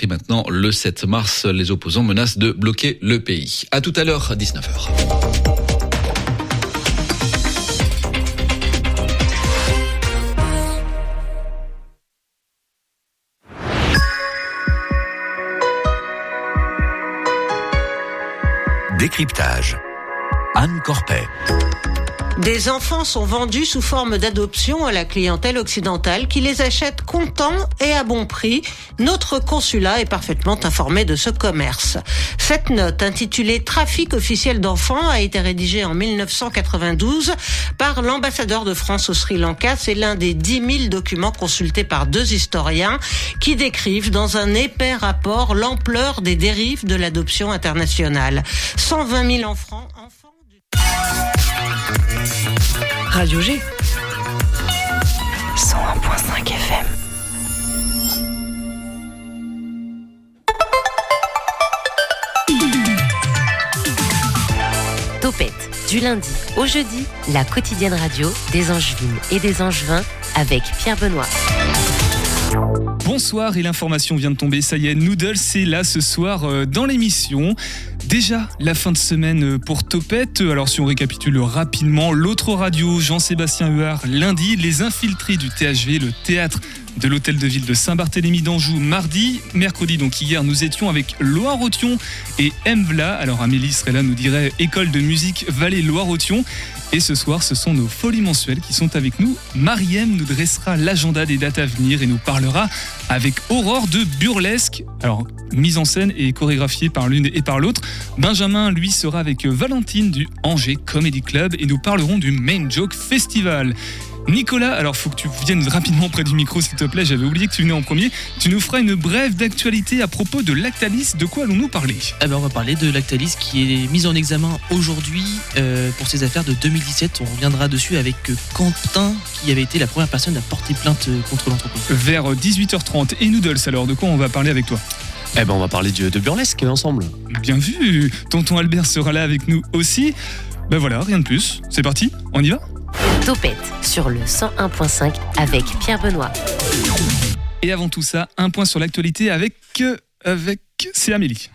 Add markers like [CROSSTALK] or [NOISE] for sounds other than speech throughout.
repris maintenant le 7 mars. Les opposants menacent de bloquer le pays. À tout à l'heure, 19h. Décryptage. Anne Corpet. Des enfants sont vendus sous forme d'adoption à la clientèle occidentale qui les achète contents et à bon prix. Notre consulat est parfaitement informé de ce commerce. Cette note intitulée Trafic officiel d'enfants a été rédigée en 1992 par l'ambassadeur de France au Sri Lanka. C'est l'un des 10 000 documents consultés par deux historiens qui décrivent dans un épais rapport l'ampleur des dérives de l'adoption internationale. 120 000 enfants, enfants Radio G. 101.5 FM. Topette, du lundi au jeudi, la quotidienne radio des Angevines et des Angevins avec Pierre Benoît. Bonsoir et l'information vient de tomber, ça y est, Noodle c'est là ce soir euh, dans l'émission. Déjà la fin de semaine pour Topette, alors si on récapitule rapidement, l'autre radio Jean-Sébastien Huard lundi, les infiltrés du THV, le théâtre de l'hôtel de ville de Saint-Barthélemy d'Anjou mardi. Mercredi, donc hier, nous étions avec Loire-Othion et Mvla. Alors Amélie serait là, nous dirait école de musique Vallée Loire-Othion. Et ce soir, ce sont nos folies mensuelles qui sont avec nous. Mariem nous dressera l'agenda des dates à venir et nous parlera avec Aurore de Burlesque. Alors, mise en scène et chorégraphiée par l'une et par l'autre. Benjamin, lui, sera avec Valentine du Angers Comedy Club et nous parlerons du Main Joke Festival. Nicolas, alors faut que tu viennes rapidement près du micro s'il te plaît, j'avais oublié que tu venais en premier. Tu nous feras une brève d'actualité à propos de Lactalis. De quoi allons-nous parler? Eh ben, On va parler de Lactalis qui est mise en examen aujourd'hui euh, pour ses affaires de 2017. On reviendra dessus avec euh, Quentin qui avait été la première personne à porter plainte euh, contre l'entreprise. Vers 18h30 et Noodles alors, de quoi on va parler avec toi? Eh ben on va parler de, de burlesque ensemble. Bien vu, tonton Albert sera là avec nous aussi. Ben voilà, rien de plus. C'est parti, on y va? Topette sur le 101.5 avec Pierre Benoît. Et avant tout ça, un point sur l'actualité avec avec c'est Amélie.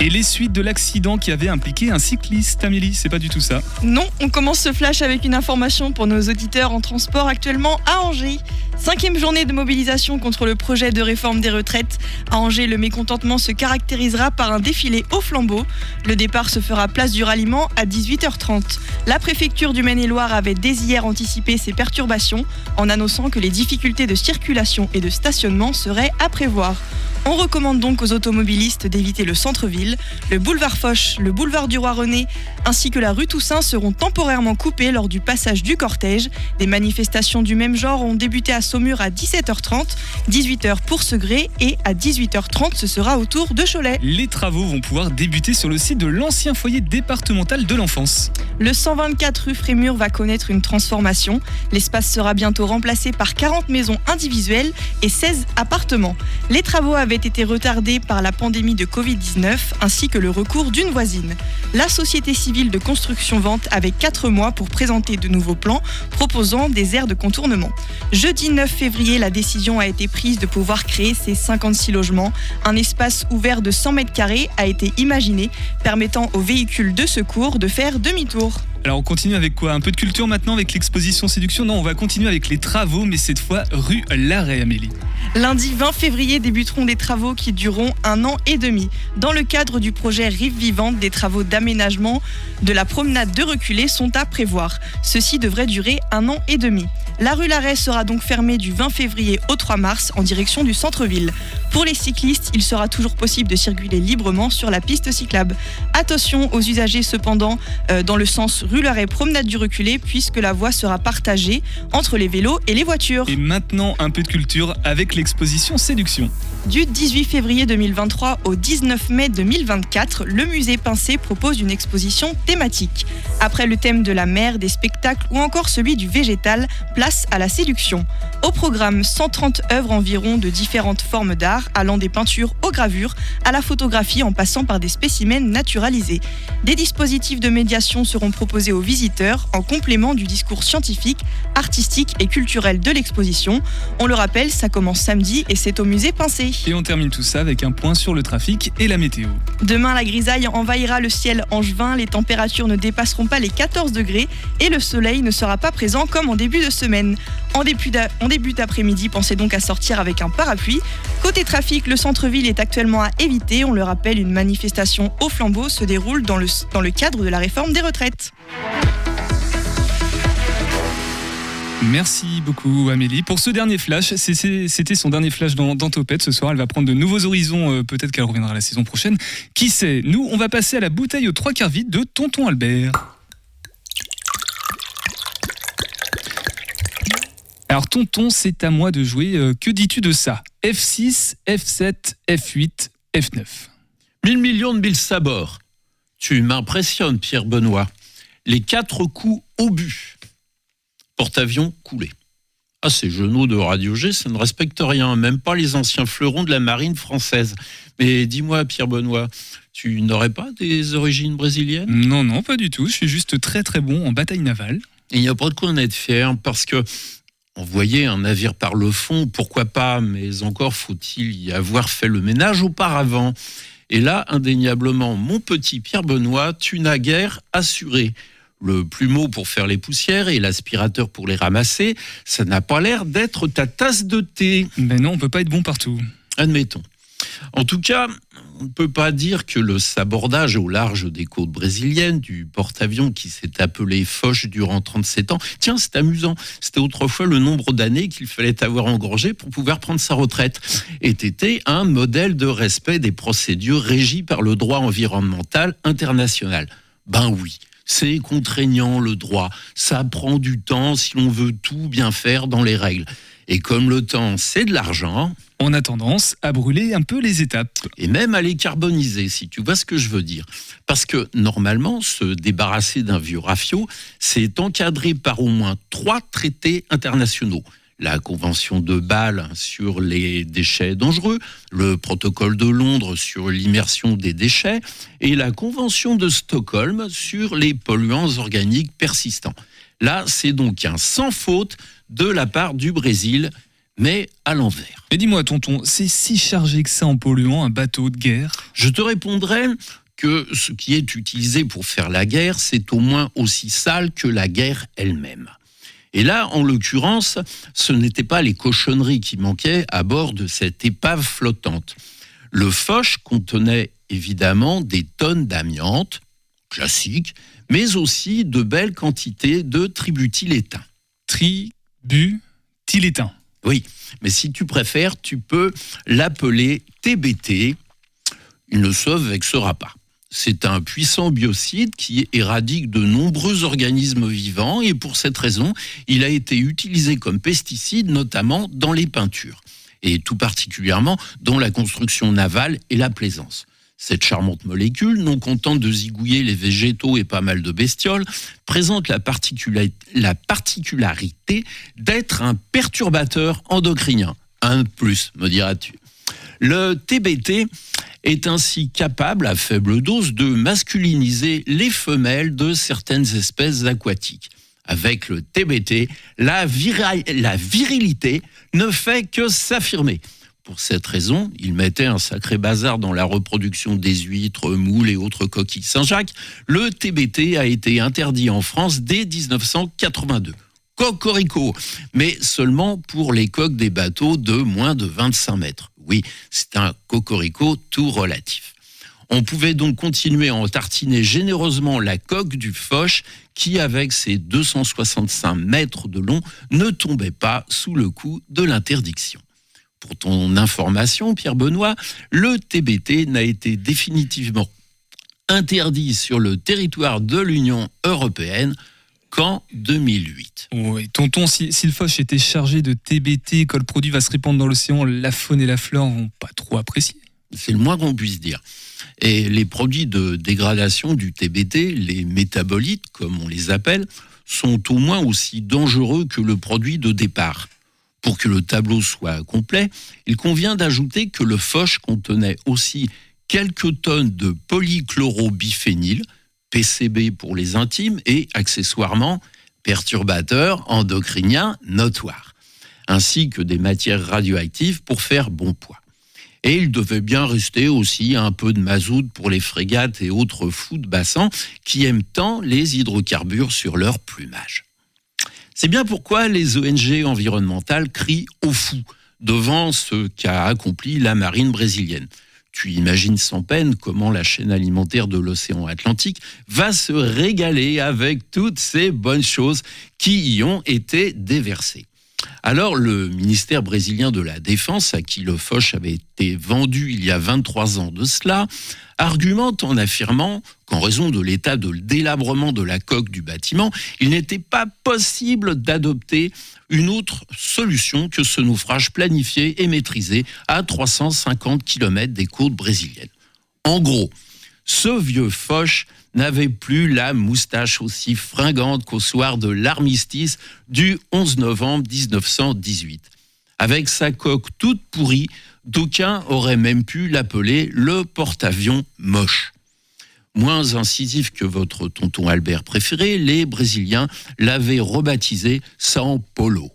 Et les suites de l'accident qui avait impliqué un cycliste, Amélie, c'est pas du tout ça. Non, on commence ce flash avec une information pour nos auditeurs en transport actuellement à Angers. Cinquième journée de mobilisation contre le projet de réforme des retraites. À Angers, le mécontentement se caractérisera par un défilé au flambeau. Le départ se fera place du ralliement à 18h30. La préfecture du Maine-et-Loire avait dès hier anticipé ces perturbations en annonçant que les difficultés de circulation et de stationnement seraient à prévoir. On recommande donc aux automobilistes d'éviter le centre-ville. Le boulevard Foch, le boulevard du Roi René ainsi que la rue Toussaint seront temporairement coupés lors du passage du cortège. Des manifestations du même genre ont débuté à Saumur à 17h30, 18h pour Segré et à 18h30 ce sera au tour de Cholet. Les travaux vont pouvoir débuter sur le site de l'ancien foyer départemental de l'enfance. Le 124 rue Frémur va connaître une transformation. L'espace sera bientôt remplacé par 40 maisons individuelles et 16 appartements. Les travaux avaient été retardés par la pandémie de Covid-19 ainsi que le recours d'une voisine. La société civile de construction-vente avait 4 mois pour présenter de nouveaux plans proposant des aires de contournement. Jeudi 9 février, la décision a été prise de pouvoir créer ces 56 logements. Un espace ouvert de 100 mètres carrés a été imaginé permettant aux véhicules de secours de faire demi-tour. Alors on continue avec quoi? Un peu de culture maintenant avec l'exposition séduction? Non, on va continuer avec les travaux, mais cette fois rue Larrey, Amélie. Lundi 20 février débuteront des travaux qui dureront un an et demi. Dans le cadre du projet Rive Vivante, des travaux d'aménagement de la promenade de reculé sont à prévoir. Ceci devrait durer un an et demi. La rue Larrey sera donc fermée du 20 février au 3 mars en direction du centre-ville. Pour les cyclistes, il sera toujours possible de circuler librement sur la piste cyclable. Attention aux usagers cependant euh, dans le sens rue Larrey promenade du reculé puisque la voie sera partagée entre les vélos et les voitures. Et maintenant un peu de culture avec l'exposition Séduction. Du 18 février 2023 au 19 mai 2024, le musée Pincé propose une exposition thématique. Après le thème de la mer, des spectacles ou encore celui du végétal, place face à la séduction. Au programme, 130 œuvres environ de différentes formes d'art, allant des peintures aux gravures, à la photographie en passant par des spécimens naturalisés. Des dispositifs de médiation seront proposés aux visiteurs en complément du discours scientifique, artistique et culturel de l'exposition. On le rappelle, ça commence samedi et c'est au musée Pincé. Et on termine tout ça avec un point sur le trafic et la météo. Demain, la grisaille envahira le ciel angevin, les températures ne dépasseront pas les 14 degrés et le soleil ne sera pas présent comme en début de semaine. En début d'après-midi, pensez donc à sortir avec un parapluie. Côté trafic, le centre-ville est actuellement à éviter. On le rappelle, une manifestation au flambeau se déroule dans le, cadre de la réforme des retraites. Merci beaucoup Amélie. Pour ce dernier flash, c'était son dernier flash dans, dans Topette. Ce soir, elle va prendre de nouveaux horizons. euh, Peut-être qu'elle reviendra la saison prochaine. Qui sait? Nous, on va passer à la bouteille aux trois quarts vide de Tonton Albert. Alors Tonton, c'est à moi de jouer. Euh, Que dis-tu de ça? F6, F7, F8, F9. 1000 millions de mille sabords. Tu m'impressionnes, Pierre Benoît. Les quatre coups au but. Porte-avions coulé. Ah, ces genoux de Radio G, ça ne respecte rien, même pas les anciens fleurons de la marine française. Mais dis-moi, Pierre Benoît, tu n'aurais pas des origines brésiliennes? Non, non, pas du tout. Je suis juste très très bon en bataille navale. Il n'y a pas de quoi en être fier, parce que envoyer un navire par le fond, pourquoi pas, mais encore faut-il y avoir fait le ménage auparavant. Et là, indéniablement, mon petit Pierre Benoît, tu n'as guère assuré. Le plumeau pour faire les poussières et l'aspirateur pour les ramasser, ça n'a pas l'air d'être ta tasse de thé. Mais non, on peut pas être bon partout. Admettons. En tout cas, on ne peut pas dire que le sabordage au large des côtes brésiliennes du porte-avions qui s'est appelé Foch durant 37 ans, tiens, c'est amusant, c'était autrefois le nombre d'années qu'il fallait avoir engorgé pour pouvoir prendre sa retraite, ait été un modèle de respect des procédures régies par le droit environnemental international. Ben oui. C'est contraignant le droit, ça prend du temps si l'on veut tout bien faire dans les règles. Et comme le temps, c'est de l'argent, On a tendance à brûler un peu les étapes. et même à les carboniser, si tu vois ce que je veux dire. Parce que normalement, se débarrasser d'un vieux rafio, c'est encadré par au moins trois traités internationaux. La Convention de Bâle sur les déchets dangereux, le protocole de Londres sur l'immersion des déchets et la Convention de Stockholm sur les polluants organiques persistants. Là, c'est donc un sans faute de la part du Brésil, mais à l'envers. Mais dis-moi, tonton, c'est si chargé que ça en polluant un bateau de guerre? Je te répondrai que ce qui est utilisé pour faire la guerre, c'est au moins aussi sale que la guerre elle-même. Et là, en l'occurrence, ce n'étaient pas les cochonneries qui manquaient à bord de cette épave flottante. Le Foch contenait évidemment des tonnes d'amiante, classique, mais aussi de belles quantités de tributylétain. Tri-bu-tylétain. Oui, mais si tu préfères, tu peux l'appeler TBT. Il ne se vexera pas. C'est un puissant biocide qui éradique de nombreux organismes vivants et pour cette raison, il a été utilisé comme pesticide notamment dans les peintures et tout particulièrement dans la construction navale et la plaisance. Cette charmante molécule, non contente de zigouiller les végétaux et pas mal de bestioles, présente la, particula- la particularité d'être un perturbateur endocrinien. Un de plus, me diras-tu. Le TBT est ainsi capable, à faible dose, de masculiniser les femelles de certaines espèces aquatiques. Avec le TBT, la virilité ne fait que s'affirmer. Pour cette raison, il mettait un sacré bazar dans la reproduction des huîtres, moules et autres coquilles Saint-Jacques. Le TBT a été interdit en France dès 1982. Cocorico, mais seulement pour les coques des bateaux de moins de 25 mètres. Oui, c'est un cocorico tout relatif. On pouvait donc continuer à en tartiner généreusement la coque du Foch qui, avec ses 265 mètres de long, ne tombait pas sous le coup de l'interdiction. Pour ton information, Pierre Benoît, le TBT n'a été définitivement interdit sur le territoire de l'Union européenne qu'en 2008. Oui, tonton, si, si le Foch était chargé de TBT, quand le produit va se répandre dans l'océan, la faune et la flore vont pas trop apprécier. C'est le moins qu'on puisse dire. Et les produits de dégradation du TBT, les métabolites, comme on les appelle, sont au moins aussi dangereux que le produit de départ. Pour que le tableau soit complet, il convient d'ajouter que le phoche contenait aussi quelques tonnes de polychlorobiphényl, PCB pour les intimes, et accessoirement perturbateurs endocriniens notoires, ainsi que des matières radioactives pour faire bon poids. Et il devait bien rester aussi un peu de mazout pour les frégates et autres fous de bassin qui aiment tant les hydrocarbures sur leur plumage. C'est bien pourquoi les ONG environnementales crient au fou devant ce qu'a accompli la marine brésilienne. Tu imagines sans peine comment la chaîne alimentaire de l'océan Atlantique va se régaler avec toutes ces bonnes choses qui y ont été déversées. Alors le ministère brésilien de la Défense, à qui le Foch avait été vendu il y a 23 ans de cela, argumente en affirmant qu'en raison de l'état de délabrement de la coque du bâtiment, il n'était pas possible d'adopter une autre solution que ce naufrage planifié et maîtrisé à 350 km des côtes brésiliennes. En gros, ce vieux Foch n'avait plus la moustache aussi fringante qu'au soir de l'armistice du 11 novembre 1918. Avec sa coque toute pourrie, d'aucuns auraient même pu l'appeler le porte-avions moche. Moins incisif que votre tonton Albert préféré, les Brésiliens l'avaient rebaptisé San Polo,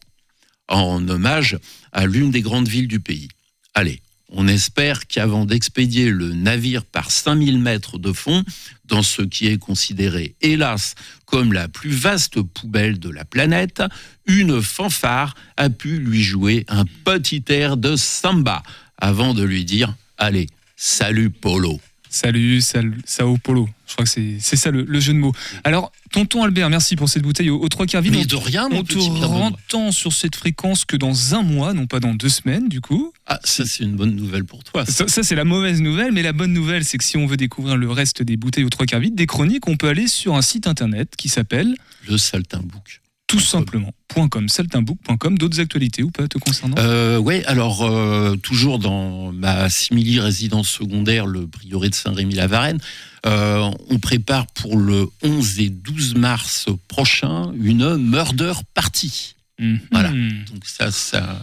en hommage à l'une des grandes villes du pays. Allez, on espère qu'avant d'expédier le navire par 5000 mètres de fond, dans ce qui est considéré, hélas, comme la plus vaste poubelle de la planète, une fanfare a pu lui jouer un petit air de samba avant de lui dire Allez, salut Polo. Salut, salut, Sao Polo. Je crois que c'est c'est ça le, le jeu de mots. Alors, tonton Albert, merci pour cette bouteille au, au trois quarts vide. Mais de rien, mon On te sur cette fréquence que dans un mois, non pas dans deux semaines, du coup. Ah, ça c'est une bonne nouvelle pour toi. ça. Ça, ça, c'est la mauvaise nouvelle, mais la bonne nouvelle, c'est que si on veut découvrir le reste des bouteilles aux trois quarts vide, des chroniques, on peut aller sur un site internet qui s'appelle Le saltimbook. Tout simplement .com, saltimbook.com. D'autres actualités ou pas te concernant? Euh, ouais, alors euh, toujours dans ma simili résidence secondaire, le prieuré de Saint-Rémy-la-Varenne, euh, on prépare pour le 11 et 12 mars prochain une murder party. Mhm. voilà. Donc ça, ça,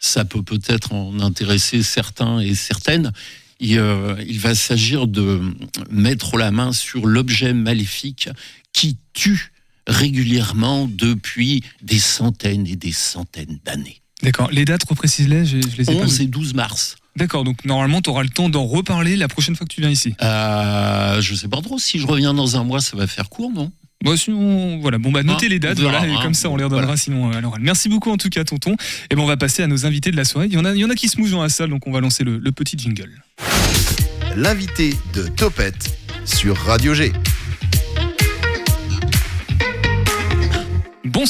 ça peut peut-être en intéresser certains et certaines. Il va s'agir de mettre la main sur l'objet maléfique qui tue régulièrement depuis des centaines et des centaines d'années. D'accord. Les dates, reprécise-les, je, je les ai pas 11 vues. et 12 mars. D'accord, donc normalement, tu auras le temps d'en reparler la prochaine fois que tu viens ici. Euh, je sais pas trop. Si je reviens dans un mois, ça va faire court, non? Bon, sinon, voilà. Bon, bah, notez Hein, les dates, voilà, et hein. comme ça, on les redonnera Voilà. sinon euh, à l'oral. Merci beaucoup, en tout cas, tonton. Et ben, on va passer à nos invités de la soirée. Il y en a, il y en a qui se mouchent dans la salle, donc on va lancer le, le petit jingle. L'invité de Topette sur Radio G.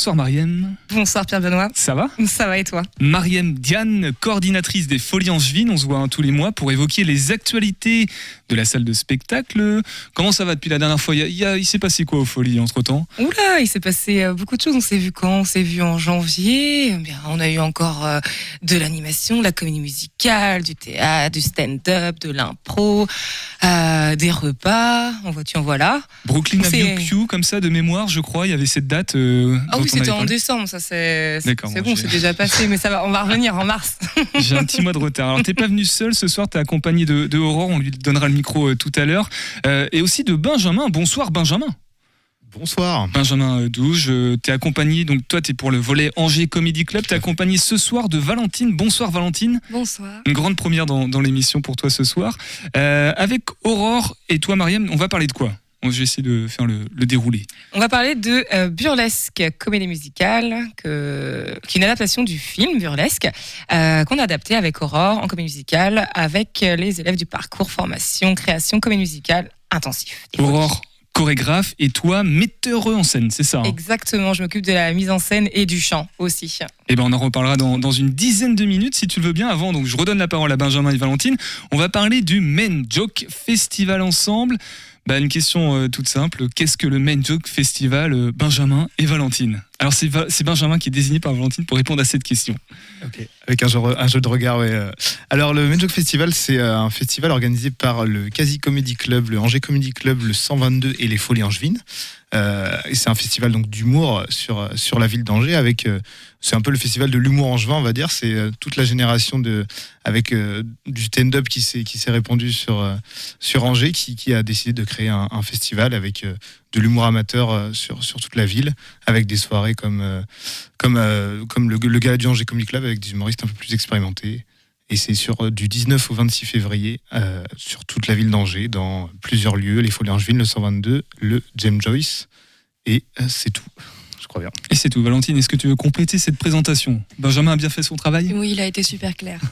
Bonsoir, Mariem. Bonsoir Pierre Benoît. Ça va? Ça va et toi? Mariem Diane, coordinatrice des Folies Angevines. On se voit hein, tous les mois pour évoquer les actualités de la salle de spectacle. Comment ça va depuis la dernière fois? Il, y a- s'est passé quoi aux Folies entre temps Oula, il s'est passé euh, beaucoup de choses. On s'est vu quand? On s'est vu en janvier. Eh Bien, on a eu encore euh, de l'animation, de la comédie musicale, du théâtre, du stand-up, de l'impro, euh, des repas. En voiture, en voilà. Brooklyn Avenue Q, comme ça, de mémoire, je crois, il y avait cette date. euh, Ah oui, c'était en décembre, ça c'est bon, c'est déjà passé, mais ça va, on va revenir en mars. [LAUGHS] J'ai un petit mois de retard. Alors, t'es pas venu seul ce soir, t'es accompagné de, de Aurore, on lui donnera le micro euh, tout à l'heure. Euh, et aussi de Benjamin. Bonsoir, Benjamin. Bonsoir. Benjamin euh, Douge, t'es accompagné, donc toi, t'es pour le volet Angers Comedy Club. T'es accompagné ce soir de Valentine. Bonsoir, Valentine. Bonsoir. Une grande première dans, dans l'émission pour toi ce soir. Euh, avec Aurore et toi, Mariam, on va parler de quoi? Je vais essayer de faire le, le déroulé. On va parler de euh, Burlesque, comédie musicale, que, qui est une adaptation du film Burlesque, euh, qu'on a adapté avec Aurore en comédie musicale, avec les élèves du parcours formation, création, comédie musicale intensif. Aurore, chorégraphe, et toi, metteur en scène, c'est ça hein? Exactement, je m'occupe de la mise en scène et du chant aussi. Eh ben, on en reparlera dans, dans une dizaine de minutes, si tu le veux bien. Avant, donc, je redonne la parole à Benjamin et Valentine. On va parler du Men Joke Festival ensemble. Bah, une question euh, toute simple. Qu'est-ce que le Main Joke Festival euh, Benjamin et Valentine? Alors, c'est c'est Benjamin qui est désigné par Valentine pour répondre à cette question. Avec un jeu, un jeu de regard, ouais. euh. Alors, le Menjoke Festival, c'est un festival organisé par le Quasi Comedy Club, le Angers Comedy Club, le 122 et les Folies Angevines. Et c'est un festival donc d'humour sur, sur la ville d'Angers avec c'est un peu le festival de l'humour angevin on va dire. C'est euh, toute la génération de avec euh, du stand-up qui s'est répandu sur euh, sur Angers qui, a décidé de créer un, festival avec de l'humour amateur sur sur toute la ville avec des soirées comme comme comme le, le gala du Angers Comedy Club avec des humoristes un peu plus expérimentés. Et c'est sur du 19 au 26 février sur toute la ville d'Angers, dans plusieurs lieux, les Folies Angevines, le 122, le James Joyce, et c'est tout, crois bien. Et c'est tout. Valentine, est-ce que tu veux compléter cette présentation Benjamin a bien fait son travail Oui, il a été super clair. [LAUGHS]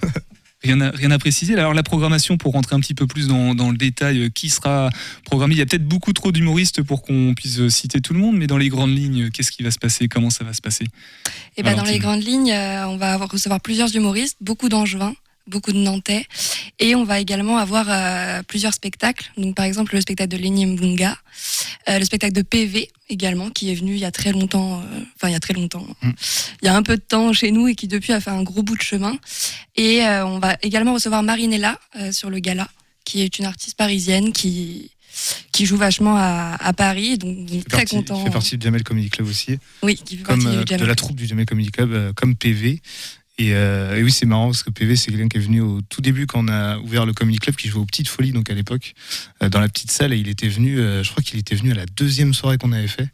Rien à, rien à préciser. Alors la programmation, pour rentrer un petit peu plus dans, dans le détail, euh, qui sera programmé Il y a peut-être beaucoup trop d'humoristes pour qu'on puisse euh, citer tout le monde, mais dans les grandes lignes, qu'est-ce qui va se passer? Comment ça va se passer? Et ben dans les grandes lignes, euh, on va avoir- recevoir plusieurs humoristes, beaucoup d'angevins, beaucoup de nantais, et on va également avoir euh, plusieurs spectacles. Donc par exemple le spectacle de Lenny Mbunga, euh, le spectacle de PV également, qui est venu il y a très longtemps, euh, enfin il y a très longtemps, Mm. il y a un peu de temps chez nous et qui depuis a fait un gros bout de chemin. Et on va également recevoir Marinella sur le gala, qui est une artiste parisienne qui qui joue vachement à, à Paris, donc on est Il fait très partie- content. Il fait partie du Jamel Comedy Club aussi, Oui, qui fait comme partie du de la troupe du Jamel Comedy Club, euh, comme PV. Et, euh, et oui, c'est marrant parce que PV, c'est quelqu'un qui est venu au tout début quand on a ouvert le Comedy Club, qui jouait aux Petites Folies, donc à l'époque, euh, dans la petite salle. Et il était venu, euh, je crois qu'il était venu à la deuxième soirée qu'on avait fait.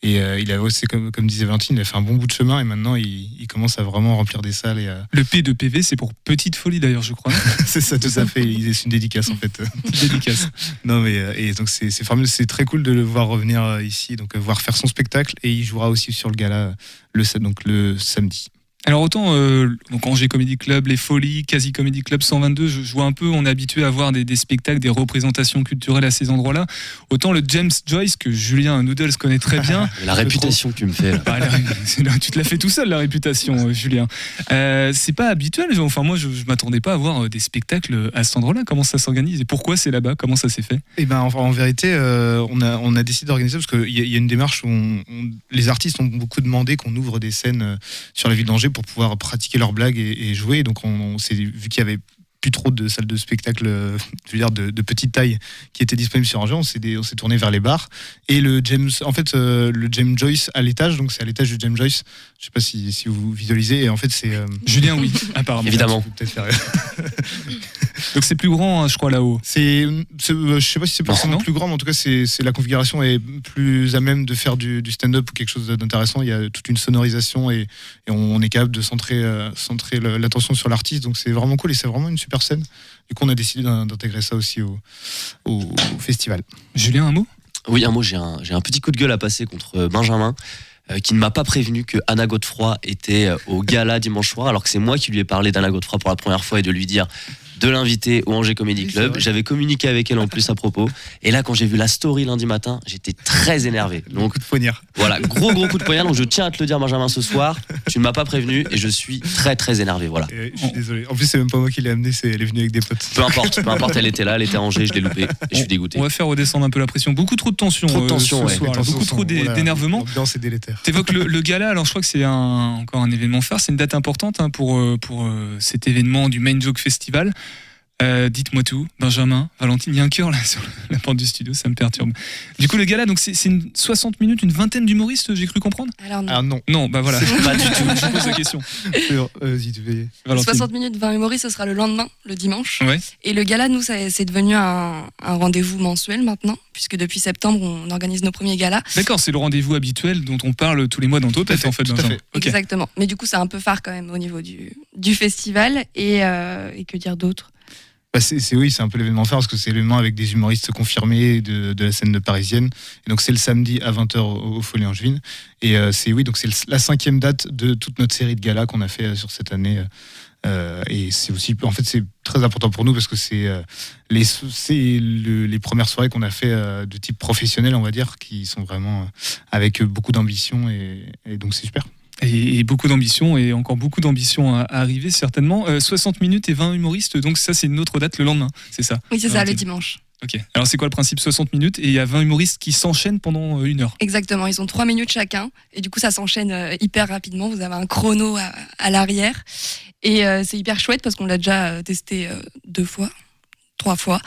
Et il avait aussi, comme, comme disait Valentine, il a fait un bon bout de chemin et maintenant il, il commence à vraiment remplir des salles. Et à... Le P de PV, c'est pour Petite Folie d'ailleurs, je crois. [LAUGHS] c'est ça, tout à fait. C'est une dédicace en fait. [LAUGHS] Dédicace. Non mais et donc c'est formidable, c'est très cool de le voir revenir ici, donc voir faire son spectacle et il jouera aussi sur le gala le donc le samedi. Alors autant euh, donc Angers Comedy Club, les Folies, Quasi Comedy Club 122, je, je vois un peu, on est habitué à voir des, des spectacles, des représentations culturelles à ces endroits-là. Autant le James Joyce que Julien Noodles connaît très bien. [LAUGHS] La réputation que tu me fais. là. [LAUGHS] Bah, la- c'est là, [LAUGHS] tu te l'as fait tout seul la réputation, euh, Julien. Euh, c'est pas habituel. Enfin moi, je, je m'attendais pas à voir euh, des spectacles à cet endroit-là. Comment ça s'organise et pourquoi c'est là-bas? Comment ça s'est fait? Et ben en, en vérité, euh, on a on a décidé d'organiser parce qu'il y, a- il y a une démarche où on- on- les artistes ont beaucoup demandé qu'on ouvre des scènes euh, sur la ville d'Angers pour pouvoir pratiquer leurs blagues et, et jouer. Donc on, on s'est vu qu'il y avait plus trop de salles de spectacle, euh, je veux dire de, de petite taille, qui étaient disponibles sur Angers. On s'est on s'est tourné vers les bars et le James, en fait, euh, le James Joyce à l'étage, donc c'est à l'étage du James Joyce. Je sais pas si, si vous visualisez. Et en fait, c'est euh, Julien, oui, [LAUGHS] apparemment. Évidemment. [LAUGHS] Donc c'est plus grand, hein, je crois là-haut. C'est, euh, je sais pas si c'est forcément plus grand, mais en tout cas, c'est, la configuration est plus à même de faire du, du stand-up ou quelque chose d'intéressant. Il y a toute une sonorisation et, et on est capable de centrer, euh, centrer l'attention sur l'artiste. Donc c'est vraiment cool et c'est vraiment une super scène. Du coup, on a décidé d'in- d'intégrer ça aussi au, au- au festival. Julien, un mot? Oui, un mot, j'ai un, petit coup de gueule à passer contre euh, Benjamin, qui ne m'a pas prévenu que Anna Godefroy était au gala dimanche soir, alors que c'est moi qui lui ai parlé d'Anna Godefroy pour la première fois et de lui dire de l'inviter au Angers Comedy Club. J'avais communiqué avec elle en plus à propos. Et là, quand j'ai vu la story lundi matin, j'étais très énervé. Donc Coup de poignard. voilà, gros gros coup de poignard. Donc je tiens à te le dire, Benjamin, ce soir. Tu ne m'as pas prévenu et je suis très très énervé. Voilà. Je suis désolé. En plus, c'est même pas moi qui l'ai amené, c'est, elle est venue avec des potes. Peu importe, peu importe, elle était là, elle était à Angers, je l'ai loupé et je suis dégoûté. On va faire redescendre un peu la pression. Beaucoup trop de tension, Trop de euh, tension, ce ouais. soir, là. Attention, beaucoup trop d'énervement. L'ambiance est délétère. T'évoques le, le gala, alors je crois que c'est encore un événement phare, c'est une date importante hein, pour, euh, pour euh, cet événement du Main Joke Festival. Euh, Dites-moi tout, Benjamin, Valentine, il y a un cœur là [LAUGHS] sur la porte du studio, ça me perturbe. Du coup, le gala, donc c'est c'est une 60 minutes, une vingtaine d'humoristes, j'ai cru comprendre? Alors non. Ah non. Non, bah voilà. Pas [LAUGHS] du tout. Je pose la question. Euh, tu fais. Valentine. 60 minutes, 20 humoristes, ce sera le lendemain, le dimanche. Ouais. Et le gala, nous, ça- c'est devenu un, un rendez-vous mensuel maintenant, puisque depuis septembre, on organise nos premiers galas. D'accord, c'est le rendez-vous habituel dont on parle tous les mois dans Topette, en fait, tout à Benjamin. fait. Ok. Exactement. Mais du coup, c'est un peu phare quand même au niveau du, du festival. Et, euh, et que dire d'autre? C'est, oui, c'est un peu l'événement phare parce que c'est l'événement avec des humoristes confirmés de, la scène de parisienne. Donc c'est le samedi à 20h au, au Folie Angevine. Et euh, c'est oui, donc c'est la cinquième date de toute notre série de galas qu'on a fait euh, sur cette année. Euh, et c'est aussi, en fait, c'est très important pour nous parce que c'est les, premières soirées qu'on a fait de type professionnel, on va dire, qui sont vraiment avec beaucoup d'ambition et donc c'est super. Et, et beaucoup d'ambition, et encore beaucoup d'ambition à, à arriver, certainement. Euh, 60 minutes et 20 humoristes, donc ça, c'est une autre date le lendemain, c'est ça Oui, c'est ça, le dimanche. Ok. Alors c'est quoi le principe 60 minutes et il y a 20 humoristes qui s'enchaînent pendant euh, une heure. Exactement, ils ont trois minutes chacun et du coup ça s'enchaîne euh, hyper rapidement. Vous avez un chrono à, à l'arrière et euh, c'est hyper chouette parce qu'on l'a déjà testé euh, deux fois, trois fois.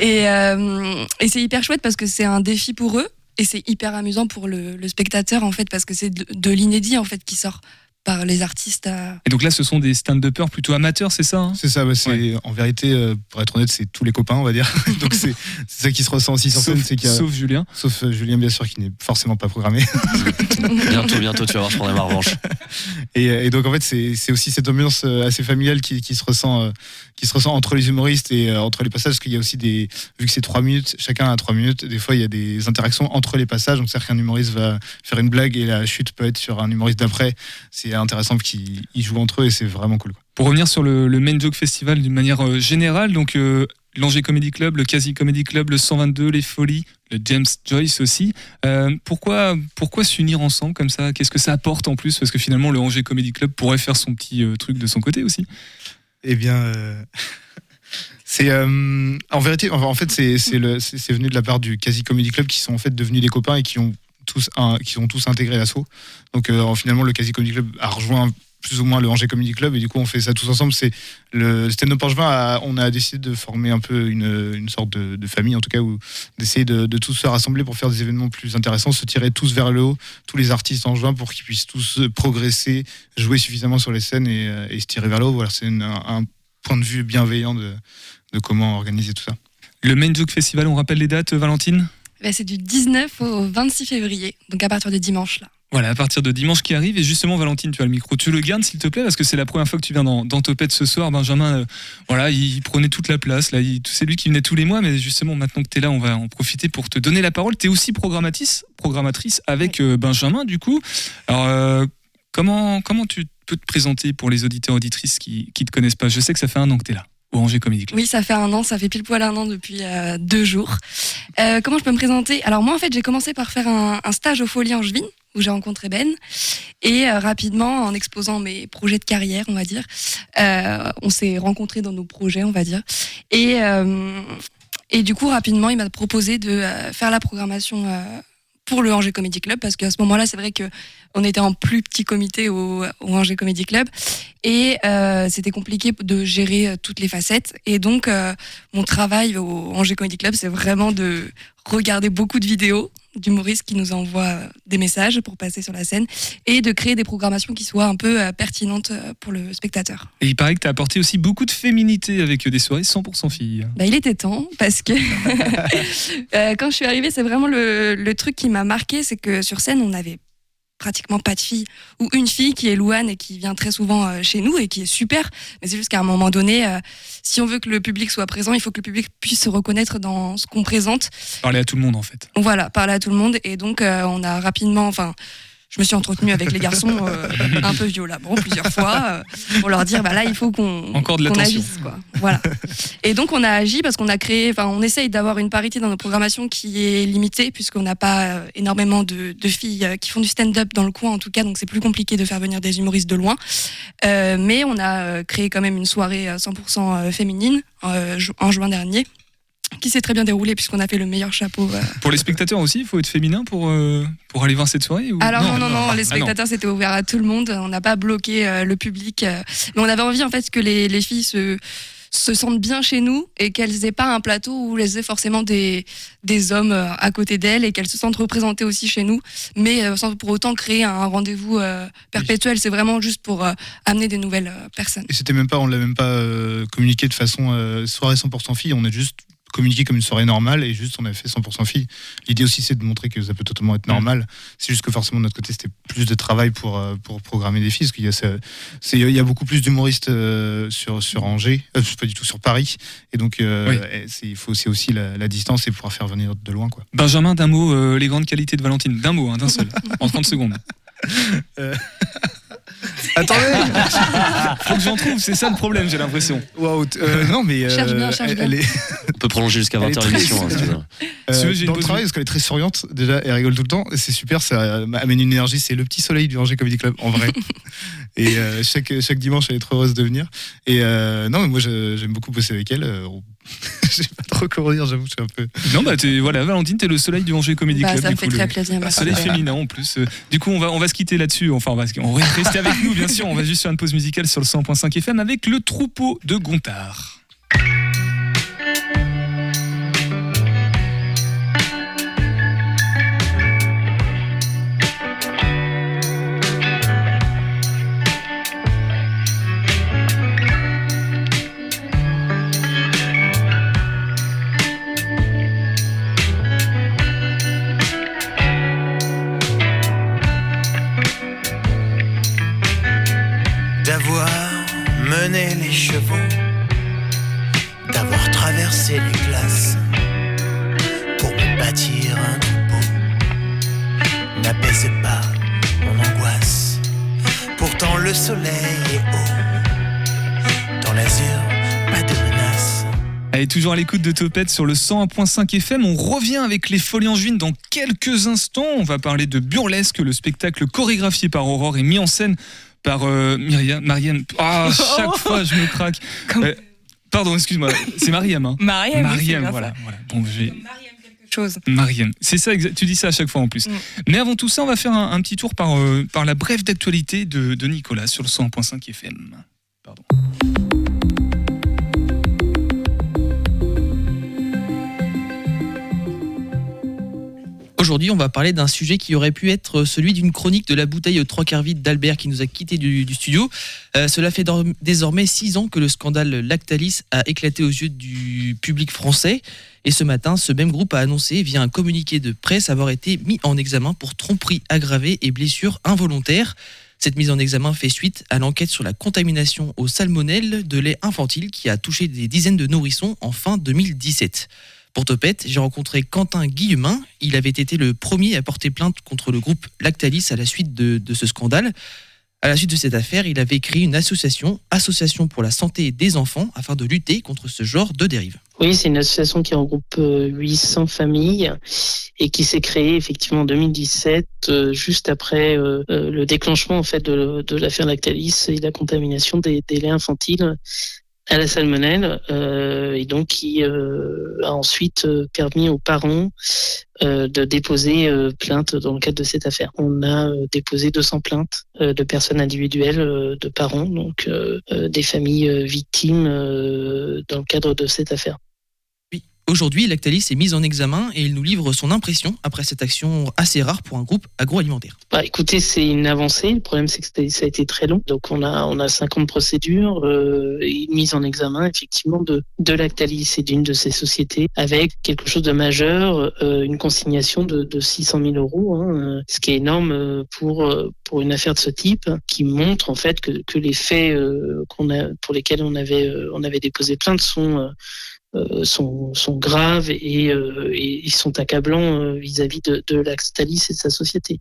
Et, euh, et c'est hyper chouette parce que c'est un défi pour eux et c'est hyper amusant pour le, spectateur en fait parce que c'est de l'inédit en fait qui sort par les artistes. à- Et donc là, ce sont des stand-uppers plutôt amateurs, c'est ça hein C'est ça, bah, c'est en vérité, euh, pour être honnête, c'est tous les copains, on va dire. [LAUGHS] Donc c'est c'est ça qui se ressent aussi sur Sauf- scène, c'est qu'il y a- sauf Julien. sauf euh, Julien bien sûr qui n'est forcément pas programmé. [LAUGHS] Bientôt, bientôt, tu vas voir, je prendrai ma revanche. Et, et donc en fait c'est c'est aussi cette ambiance euh, assez familiale qui, qui se ressent euh, qui se ressent entre les humoristes et euh, entre les passages parce qu'il y a aussi des vu que c'est trois minutes chacun a trois minutes des fois il y a des interactions entre les passages donc c'est à dire qu'un humoriste va faire une blague et la chute peut être sur un humoriste d'après c'est intéressant qu'ils ils jouent entre eux et c'est vraiment cool quoi. Pour revenir sur le, le Main Joke Festival d'une manière euh, générale, donc euh, l'Angers Comedy Club, le Quasi Comedy Club, le 122, les Folies, le James Joyce aussi. Euh, pourquoi pourquoi s'unir ensemble comme ça? Qu'est-ce que ça apporte en plus? Parce que finalement, le Angers Comedy Club pourrait faire son petit euh, truc de son côté aussi. Eh bien, euh, [LAUGHS] c'est euh, en vérité, en fait, c'est c'est c'est- c'est venu de la part du Quasi Comedy Club qui sont en fait devenus des copains et qui ont qui ont tous intégré l'assaut. Donc euh, finalement, le Quasi Comedy Club a rejoint plus ou moins le Angers Comedy Club et du coup on fait ça tous ensemble. C'est le Stand Up Angevin. on a décidé de former un peu une, sorte de, famille en tout cas ou d'essayer de, tous se rassembler pour faire des événements plus intéressants, se tirer tous vers le haut, tous les artistes angevins pour qu'ils puissent tous progresser, jouer suffisamment sur les scènes et, euh, se tirer vers le haut. Voilà, c'est un, point de vue bienveillant de, comment organiser tout ça. Le Main Festival, on rappelle les dates, Valentine? Ben, c'est du 19 au 26 février, donc à partir de dimanche là. Voilà, à partir de dimanche qui arrive. Et justement, Valentine, tu as le micro. Tu le gardes, s'il te plaît, parce que c'est la première fois que tu viens dans, dans Topette ce soir. Benjamin, euh, voilà, il prenait toute la place. Là, c'est lui qui venait tous les mois. Mais justement, maintenant que tu es là, on va en profiter pour te donner la parole. Tu es aussi programmatrice, programmatrice avec euh, Benjamin, du coup. Alors, euh, comment, comment tu peux te présenter pour les auditeurs auditrices qui ne te connaissent pas? Je sais que ça fait un an que tu es là, Oui, ça fait un an, ça fait pile poil un an depuis euh, deux jours. Euh, comment je peux me présenter? Alors moi, en fait, j'ai commencé par faire un, stage au Folie Angevine, où j'ai rencontré Ben. Et euh, rapidement, en exposant mes projets de carrière, on va dire, on s'est rencontrés dans nos projets, on va dire. Et, et du coup, rapidement, il m'a proposé de faire la programmation pour le Angers Comedy Club, parce qu'à ce moment-là, c'est vrai que on était en plus petit comité au, au Comedy Club. Et euh, c'était compliqué de gérer euh, toutes les facettes. Et donc, euh, mon travail au Angers Comedy Club, c'est vraiment de regarder beaucoup de vidéos d'humoristes qui nous envoient euh, des messages pour passer sur la scène et de créer des programmations qui soient un peu euh, pertinentes euh, pour le spectateur. Et il paraît que tu as apporté aussi beaucoup de féminité avec des soirées 100% filles. Bah, il était temps parce que [LAUGHS] quand je suis arrivée, c'est vraiment le, le truc qui m'a marqué, c'est que sur scène, on avait pratiquement pas de filles ou une fille qui est Louane et qui vient très souvent euh, chez nous et qui est super. Mais c'est juste qu'à un moment donné euh, si on veut que le public soit présent il faut que le public puisse se reconnaître dans ce qu'on présente. Parler à tout le monde, en fait. voilà parler à tout le monde. Et donc euh, on a rapidement enfin je me suis entretenue avec les garçons euh, un peu violemment plusieurs fois euh, pour leur dire bah là il faut qu'on agisse quoi. Voilà. Et donc on a agi parce qu'on a créé, enfin on essaye d'avoir une parité dans nos programmations qui est limitée puisqu'on n'a pas euh, énormément de, de filles qui font du stand-up dans le coin en tout cas, donc c'est plus compliqué de faire venir des humoristes de loin. Euh, mais on a créé quand même une soirée euh, 100% féminine en juin dernier qui s'est très bien déroulée puisqu'on a fait le meilleur chapeau. euh. Pour les spectateurs aussi, il faut être féminin pour, euh, pour aller voir cette soirée ou... Alors non, non, non, Ah, les spectateurs c'était ouvert à tout le monde, on n'a pas bloqué euh, le public, euh, mais on avait envie en fait que les, les filles se se sentent bien chez nous et qu'elles aient pas un plateau où elles aient forcément des, des hommes à côté d'elles et qu'elles se sentent représentées aussi chez nous, mais sans pour autant créer un rendez-vous euh, perpétuel. C'est vraiment juste pour euh, amener des nouvelles euh, personnes. Et c'était même pas, on l'a même pas communiqué de façon euh, soirée 100% filles. On a juste communiqué comme une soirée normale et juste on a fait 100% filles. L'idée aussi c'est de montrer que ça peut totalement être normal. C'est juste que forcément de notre côté c'était plus de travail pour euh, pour programmer des filles parce qu'il y a ça- c'est il y a beaucoup plus d'humoristes euh, sur sur Angers, euh, pas du tout sur Paris et donc euh, Oui. c'est il faut c'est aussi la, la distance et pouvoir faire venir de loin quoi. Benjamin, d'un mot, euh, les grandes qualités de Valentine. D'un mot, hein, d'un seul, en 30 secondes. [LAUGHS] Euh, Attendez [LAUGHS] Faut que j'en trouve, c'est ça le problème, j'ai l'impression. Waouh, t- euh, non mais euh, Cherche bien, cherche elle, bien. elle est On peut prolonger jusqu'à Elle est 20h très- l'émission. hein, si tu veux. Euh, Si tu veux, j'ai une dans le pause- travail parce qu'elle est très souriante déjà elle rigole tout le temps et c'est super ça euh, amène une énergie c'est le petit soleil du Angers Comedy Club en vrai [LAUGHS] et euh, chaque chaque dimanche elle est trop heureuse de venir et euh, non mais moi je- j'aime beaucoup bosser avec elle euh, [LAUGHS] sais pas trop comment dire, j'avoue, je suis un peu. Non, bah, t'es- voilà, Valentine, t'es le soleil du Angers Comédie Bah, Club. ça me fait coup, très le- plaisir, Un merci. soleil féminin en plus. Euh, Du coup, on va, on va se quitter là-dessus. Enfin, on va, on va rester avec nous, bien sûr. On va juste faire une pause musicale sur le 100.5 FM avec le troupeau de Gontard. Les chevaux, d'avoir traversé les glaces pour me bâtir un troupeau, n'apaisait pas mon angoisse. Pourtant le soleil est haut, dans l'azur, pas de menace. Allez, toujours à l'écoute de Topette sur le 101.5 FM. On revient avec les Folies Angevines dans quelques instants. On va parler de Burlesque, le spectacle chorégraphié par Aurore et mis en scène par euh, Myriam. Mariam. Ah, [LAUGHS] chaque fois, je me craque. Euh, pardon, excuse-moi. C'est Mariam. Hein. Mariam, oui, c'est Mariam, bien voilà. voilà. Bon, j'ai- chose. Mariam, c'est ça, tu dis ça à chaque fois en plus. Mais avant tout ça, on va faire un, un petit tour par, euh, par la brève d'actualité de, de Nicolas sur le 101.5 FM. Aujourd'hui, on va parler d'un sujet qui aurait pu être celui d'une chronique de la bouteille trois quarts vide d'Albert qui nous a quitté du, studio. Euh, cela fait désormais six ans que le scandale Lactalis a éclaté aux yeux du public français. Et ce matin, ce même groupe a annoncé via un communiqué de presse avoir été mis en examen pour tromperie aggravée et blessure involontaire. Cette mise en examen fait suite à l'enquête sur la contamination au salmonelle de lait infantile qui a touché des dizaines de nourrissons en fin 2017. Pour Topette, j'ai rencontré Quentin Guillemin. Il avait été le premier à porter plainte contre le groupe Lactalis à la suite de, ce scandale. À la suite de cette affaire, il avait créé une association, Association pour la santé des enfants, afin de lutter contre ce genre de dérive. Oui, c'est une association qui regroupe euh, 800 familles et qui s'est créée effectivement en 2017, euh, juste après euh, euh, le déclenchement en fait de, de l'affaire Lactalis et la contamination des, des laits infantiles à la salmonelle, euh, et donc qui euh, a ensuite euh, permis aux parents euh, de déposer euh, plainte dans le cadre de cette affaire. On a euh, déposé 200 plaintes de personnes individuelles, de parents, donc des familles victimes dans le cadre de cette affaire. Aujourd'hui, Lactalis est mise en examen et il nous livre son impression après cette action assez rare pour un groupe agroalimentaire. Bah, écoutez, c'est une avancée. Le problème, c'est que ça a été très long. Donc, on a, on a 50 procédures, euh, en examen, effectivement, de, de Lactalis et d'une de ces sociétés, avec quelque chose de majeur, euh, une consignation de, de 600 000 euros, hein, euh, ce qui est énorme euh, pour, pour une affaire de ce type, qui montre, en fait, que, que les faits qu'on a, pour lesquels on avait, on avait déposé plainte sont, sont, sont graves et, euh, et ils sont accablants euh, vis-à-vis de, de Lactalis et de sa société.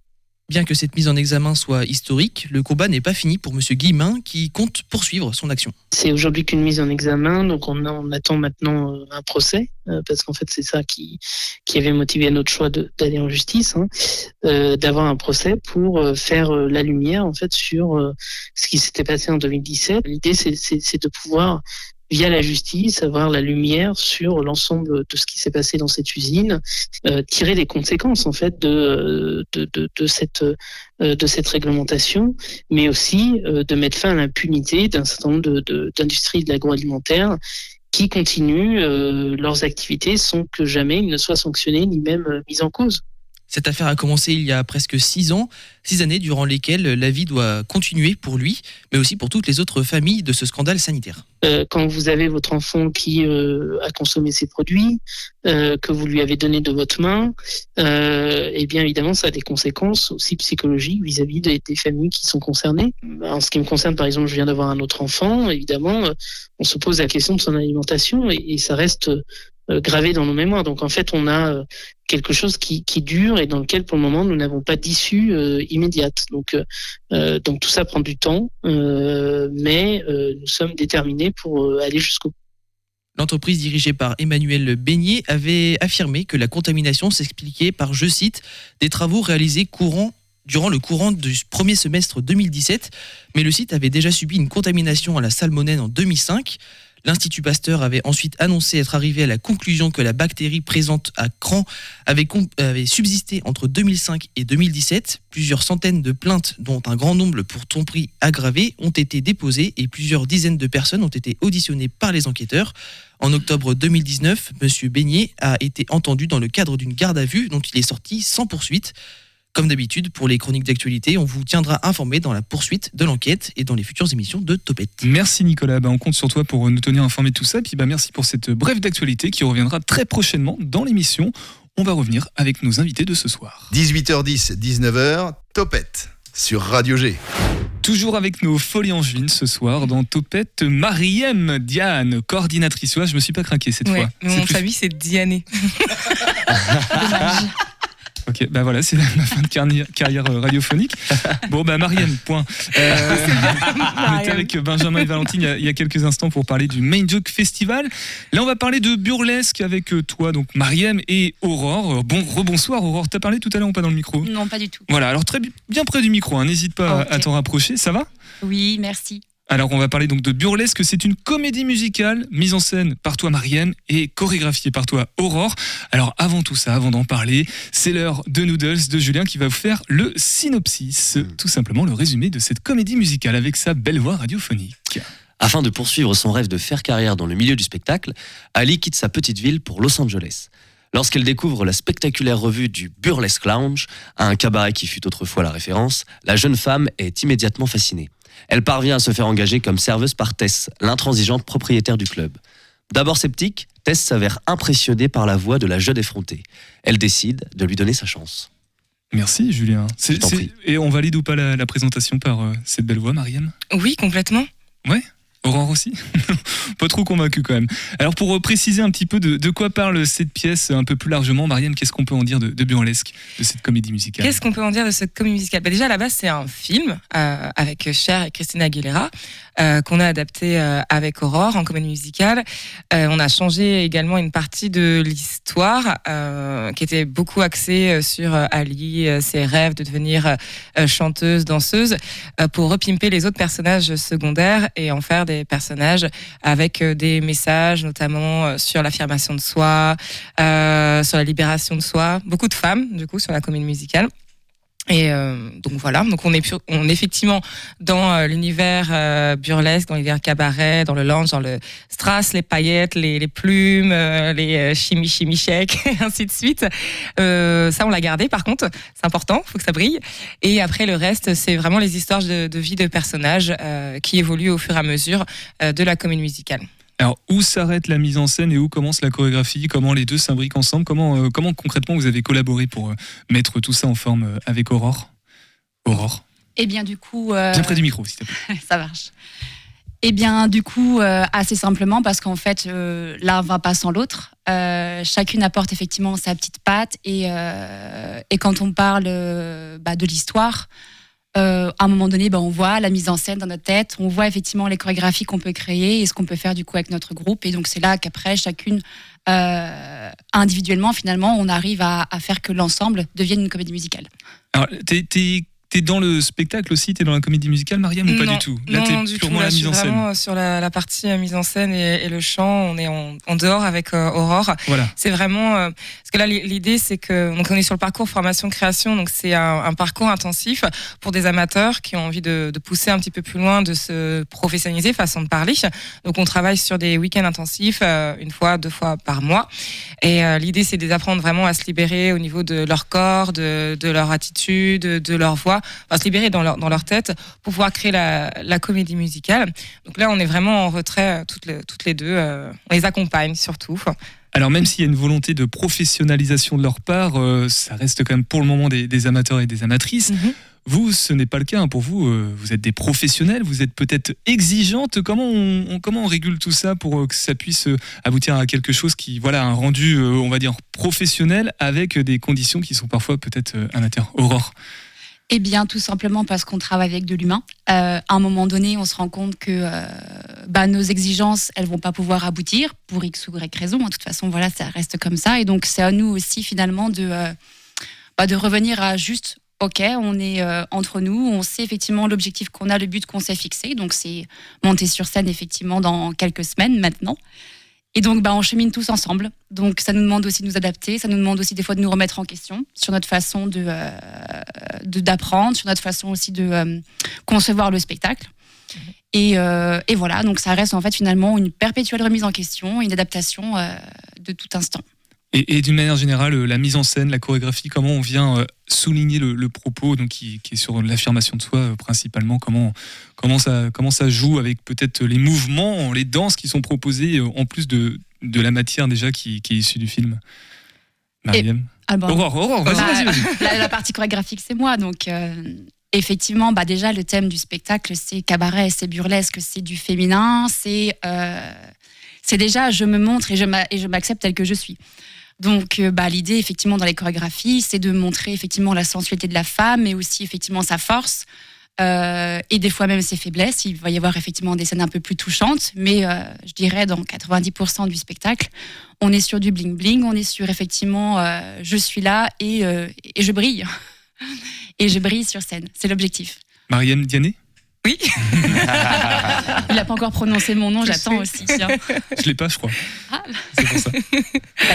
Bien que cette mise en examen soit historique, le combat n'est pas fini pour Monsieur Guillemin qui compte poursuivre son action. C'est aujourd'hui qu'une mise en examen, donc on, on attend maintenant euh, un procès, euh, parce qu'en fait c'est ça qui, qui avait motivé notre choix d'aller en justice, hein, euh, d'avoir un procès pour euh, faire euh, la lumière en fait sur euh, ce qui s'était passé en 2017. L'idée c'est de pouvoir via la justice, avoir la lumière sur l'ensemble de ce qui s'est passé dans cette usine, euh, tirer les conséquences en fait de, de, de, cette, euh, de cette réglementation, mais aussi euh, de mettre fin à l'impunité d'un certain nombre de- de- d'industries de, l'agroalimentaire qui continuent euh, leurs activités sans que jamais ils ne soient sanctionnés ni même euh, mis en cause. Cette affaire a commencé il y a presque six ans, six années durant lesquelles la vie doit continuer pour lui, mais aussi pour toutes les autres familles de ce scandale sanitaire. Euh, quand vous avez votre enfant qui euh, a consommé ces produits, euh, que vous lui avez donné de votre main, et bien évidemment, ça a des conséquences aussi psychologiques vis-à-vis des, familles qui sont concernées. En ce qui me concerne, par exemple, je viens d'avoir un autre enfant, évidemment, on se pose la question de son alimentation et ça reste euh, gravé dans nos mémoires. Donc en fait, on a euh, quelque chose qui, qui dure et dans lequel, pour le moment, nous n'avons pas d'issue euh, immédiate. Donc, tout ça prend du temps, mais nous sommes déterminés pour aller jusqu'au bout. L'entreprise dirigée par Emmanuel Beignet avait affirmé que la contamination s'expliquait par, je cite, des travaux réalisés durant le courant du premier semestre 2017, mais le site avait déjà subi une contamination à la salmonelle en 2005. L'Institut Pasteur avait ensuite annoncé être arrivé à la conclusion que la bactérie présente à Cran avait, subsisté entre 2005 et 2017. Plusieurs centaines de plaintes, dont un grand nombre pour tromperie aggravée, ont été déposées et plusieurs dizaines de personnes ont été auditionnées par les enquêteurs. En octobre 2019, M. Beignet a été entendu dans le cadre d'une garde à vue dont il est sorti sans poursuite. Comme d'habitude, pour les chroniques d'actualité, on vous tiendra informé dans la poursuite de l'enquête et dans les futures émissions de Topette. Merci Nicolas, Bah, on compte sur toi pour nous tenir informés de tout ça. Puis bah, merci pour cette brève d'actualité qui reviendra très prochainement dans l'émission. On va revenir avec nos invités de ce soir. 18h10, 19h, Topette sur Radio G. Toujours avec nos folies angevines ce soir dans Topette, Mariem Diane, coordinatrice. Ouais, je me suis pas craqué cette Ouais, fois. mon plus- famille, c'est Diané. [LAUGHS] [LAUGHS] [LAUGHS] Ok, bah voilà, c'est la [LAUGHS] la fin de carrière, carrière euh, radiophonique. [LAUGHS] Bon, bah Marianne, point. Euh, [LAUGHS] on était avec Benjamin et Valentine il y, a, il y a quelques instants pour parler du Main Joke Festival. Là, on va parler de burlesque avec euh, toi, donc Mariam et Aurore. Euh, Bon, rebonsoir Aurore, t'as parlé tout à l'heure ou pas dans le micro? Non, pas du tout. Voilà, alors très bi- bien près du micro, hein, n'hésite pas à t'en rapprocher, ça va? Oui, merci. Alors on va parler donc de Burlesque, c'est une comédie musicale mise en scène par toi Marianne et chorégraphiée par toi Aurore. Alors avant tout ça, avant d'en parler, c'est l'heure de Noodles de Julien qui va vous faire le synopsis, tout simplement le résumé de cette comédie musicale avec sa belle voix radiophonique. Afin de poursuivre son rêve de faire carrière dans le milieu du spectacle, Ali quitte sa petite ville pour Los Angeles. Lorsqu'elle découvre la spectaculaire revue du Burlesque Lounge, un cabaret qui fut autrefois la référence, la jeune femme est immédiatement fascinée. Elle parvient à se faire engager comme serveuse par Tess, l'intransigeante propriétaire du club. D'abord sceptique, Tess s'avère impressionnée par la voix de la jeune effrontée. Elle décide de lui donner sa chance. Merci Julien. C'est- c'est- prie. Et on valide ou pas la, la présentation par euh, cette belle voix Marianne? Oui, complètement. Ouais Aurore aussi [LAUGHS] Pas trop convaincu quand même. Alors pour euh, préciser un petit peu de, quoi parle cette pièce un peu plus largement, Marianne, qu'est-ce qu'on peut en dire de, de burlesque, de cette comédie musicale? Qu'est-ce qu'on peut en dire de cette comédie musicale? Bah Déjà, à la base, c'est un film euh, avec Cher et Christina Aguilera euh, qu'on a adapté avec Aurore en comédie musicale. On a changé également une partie de l'histoire qui était beaucoup axée sur Ali, ses rêves de devenir chanteuse, danseuse, pour repimper les autres personnages secondaires et en faire des personnages avec euh, des messages, notamment euh, sur l'affirmation de soi, euh, sur la libération de soi. Beaucoup de femmes, du coup, sur la comédie musicale. Et euh, donc voilà, donc on est, on est effectivement dans euh, l'univers euh, burlesque, dans l'univers cabaret, dans le lounge, dans le strass, les paillettes, les, les plumes, euh, les euh, chimi chimi chèques, et [LAUGHS] ainsi de suite. Ça on l'a gardé par contre, c'est important, faut que ça brille. Et après le reste, c'est vraiment les histoires de, de vie de personnages qui évoluent au fur et à mesure de la comédie musicale. Alors, où s'arrête la mise en scène et où commence la chorégraphie? Comment les deux s'imbriquent ensemble? Comment, euh, comment concrètement vous avez collaboré pour euh, mettre tout ça en forme euh, avec Aurore? Aurore Eh bien, du coup. Bien près du micro, s'il te plaît. [LAUGHS] ça marche. Eh bien, du coup, assez simplement, parce qu'en fait, l'un va pas sans l'autre. Chacune apporte effectivement sa petite patte. Et, et quand on parle bah, de l'histoire, euh, à un moment donné, bah, on voit la mise en scène dans notre tête, on voit effectivement les chorégraphies qu'on peut créer et ce qu'on peut faire du coup avec notre groupe. Et donc, c'est là qu'après, chacune, euh, individuellement, finalement, on arrive à, faire que l'ensemble devienne une comédie musicale. T'es- dans le spectacle aussi T'es dans la comédie musicale, Mariam, ou pas Non, du tout? Là, non, t'es purement tout. Là, la mise suis en scène. vraiment sur la, la partie euh, mise en scène et, et le chant. On est en, en dehors avec euh, Aurore. Voilà. C'est vraiment euh, parce que là l'idée c'est que donc on est sur le parcours formation création donc c'est un, un parcours intensif pour des amateurs qui ont envie de, de pousser un petit peu plus loin, de se professionnaliser façon de parler. Donc on travaille sur des week-ends intensifs euh, une fois, deux fois par mois. Et euh, l'idée c'est de les apprendre vraiment à se libérer au niveau de leur corps, de, de leur attitude, de leur voix, enfin se libérer dans leur, dans leur tête pour pouvoir créer la, la comédie musicale. Donc là, on est vraiment en retrait euh, toutes les, toutes les deux. euh, on les accompagne surtout. Alors même s'il y a une volonté de professionnalisation de leur part, euh, ça reste quand même pour le moment des, des amateurs et des amatrices. Mhm. Vous, ce n'est pas le cas. hein. Pour vous, euh, vous êtes des professionnels, vous êtes peut-être exigeantes. Comment on, on- comment on régule tout ça pour euh, que ça puisse aboutir à quelque chose qui, voilà, un rendu, on va dire, professionnel avec des conditions qui sont parfois peut-être amateurs. Aurore. Eh bien, tout simplement parce qu'on travaille avec de l'humain. Euh, à un moment donné, on se rend compte que euh, bah, nos exigences, elles vont pas pouvoir aboutir pour X ou Y raison. De toute façon, voilà, ça reste comme ça. Et donc, c'est à nous aussi, finalement, de, euh, bah, de revenir à juste ok, on est entre nous, on sait effectivement l'objectif qu'on a, le but qu'on s'est fixé. Donc c'est monter sur scène effectivement dans quelques semaines maintenant. Et donc bah, on chemine tous ensemble. Donc ça nous demande aussi de nous adapter, ça nous demande aussi des fois de nous remettre en question sur notre façon de euh, d'apprendre, sur notre façon aussi de euh, concevoir le spectacle. Et, euh, et voilà, donc ça reste en fait finalement une perpétuelle remise en question, une adaptation de tout instant. Et, et d'une manière générale, euh, la mise en scène, la chorégraphie, comment on vient euh, souligner le, le propos donc qui, qui est sur l'affirmation de soi euh, principalement, comment, comment, ça, comment ça joue avec peut-être les mouvements, les danses qui sont proposées en plus de, de la matière déjà qui, qui est issue du film. Mariam Ah bon. Aurore, Aurore, vas-y, Bah, vas-y, vas-y. La, la partie chorégraphique, c'est moi. Donc, euh, effectivement, bah, déjà, le thème du spectacle, c'est cabaret, c'est burlesque, c'est du féminin, c'est euh, c'est déjà je me montre et je m'a- et je m'accepte tel que je suis. Donc, euh, bah, l'idée, effectivement, dans les chorégraphies, c'est de montrer effectivement la sensualité de la femme, mais aussi effectivement sa force. euh, et des fois même ses faiblesses. Il va y avoir effectivement des scènes un peu plus touchantes, mais euh, je dirais dans 90% du spectacle, on est sur du bling bling, on est sur effectivement je suis là et, et je brille. [LAUGHS] Et je brille sur scène, c'est l'objectif. Mariam Diané? Oui. [LAUGHS] Il n'a pas encore prononcé mon nom, j'attends aussi. tiens. Je l'ai pas, je crois. Pas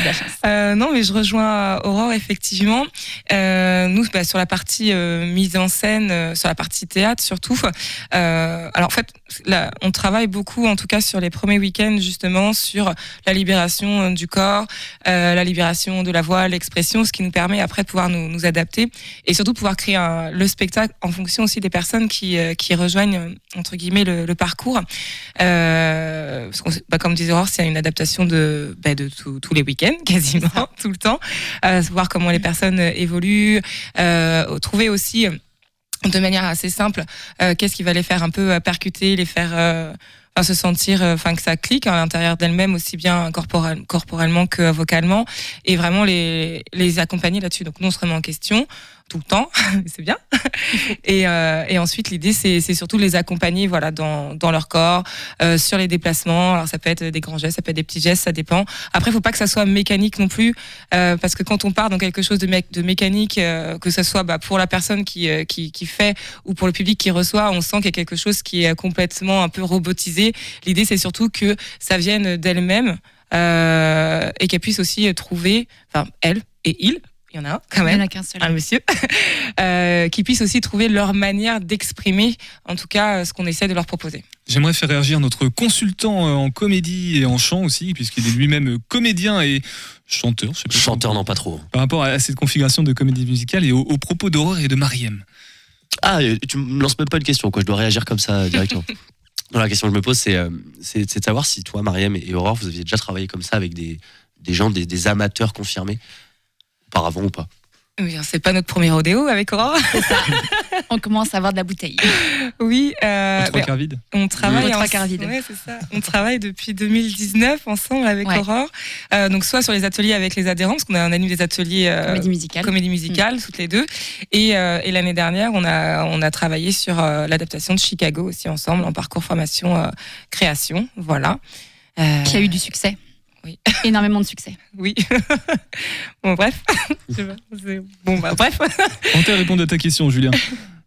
de la chance. Euh, non, mais je rejoins Aurore, effectivement. Euh, nous, bah, sur la partie euh, mise en scène, euh, sur la partie théâtre surtout, euh, alors en fait, là, on travaille beaucoup, en tout cas sur les premiers week-ends, justement, sur la libération euh, du corps, euh, la libération de la voix, l'expression, ce qui nous permet après de pouvoir nous, nous adapter et surtout pouvoir créer un- le spectacle en fonction aussi des personnes qui, euh, qui rejoignent, entre guillemets, le, le parcours. Euh, parce sait- bah, comme disait Aurore, c'est une adaptation de, bah, de tous- tous les week-ends, [LAUGHS] quasiment, tout le temps. Euh, voir comment les personnes euh, évoluent, euh, trouver aussi de manière assez simple qu'est-ce qui va les faire un peu percuter, les faire enfin, se sentir, enfin que ça clique à l'intérieur d'elles-mêmes aussi bien corporel- corporellement que vocalement, et vraiment les, les accompagner là-dessus. Donc nous on se remet en question tout le temps, [LAUGHS] c'est bien. et, euh, et ensuite l'idée c'est surtout de les accompagner voilà dans, dans leur corps, euh, sur les déplacements. Alors ça peut être des grands gestes, ça peut être des petits gestes, ça dépend. Après faut pas que ça soit mécanique non plus, euh, parce que quand on part dans quelque chose de, mé- de mécanique, que ce soit bah, pour la personne qui, qui qui fait ou pour le public qui reçoit, on sent qu'il y a quelque chose qui est complètement un peu robotisé. L'idée c'est surtout que ça vienne d'elle-même et qu'elle puisse aussi trouver, enfin elle et il. Il y en a un quand même. Il y en a qu'un seul. Un monsieur. [LAUGHS] euh, qui puissent aussi trouver leur manière d'exprimer, en tout cas, ce qu'on essaie de leur proposer. J'aimerais faire réagir notre consultant euh, en comédie et en chant aussi, puisqu'il est lui-même euh, comédien et chanteur. Je sais pas Chanteur, non, pas trop. Par rapport à cette configuration de comédie musicale et aux, aux propos d'Aurore et de Mariem. Ah, tu me lances même pas une question, quoi. Je dois réagir comme ça directement. [LAUGHS] Non, la question que je me pose, c'est euh, c'est c'est de savoir si toi, Mariam et Aurore, vous aviez déjà travaillé comme ça avec des, des gens, des, des amateurs confirmés, auparavant ou pas Oui, c'est pas notre premier rodéo avec Aurore. On commence à avoir de la bouteille. [LAUGHS] Oui. Euh, trois quarts vides. On travaille trois en-. Ouais, c'est ça. On travaille depuis 2019 ensemble avec Ouais. Aurore. Euh, donc soit sur les ateliers avec les adhérents, parce qu'on a anime des ateliers euh, Comédie musicale. comédie musicale toutes les deux. Et, euh, et l'année dernière, on a on a travaillé sur euh, l'adaptation de Chicago aussi ensemble en parcours formation euh, création. Voilà. Euh, Qui a eu du succès. Oui. [LAUGHS] Énormément de succès. Oui. [LAUGHS] bon bref. [LAUGHS] Bon bah bref. Ont-elles répondu à ta question, Julien?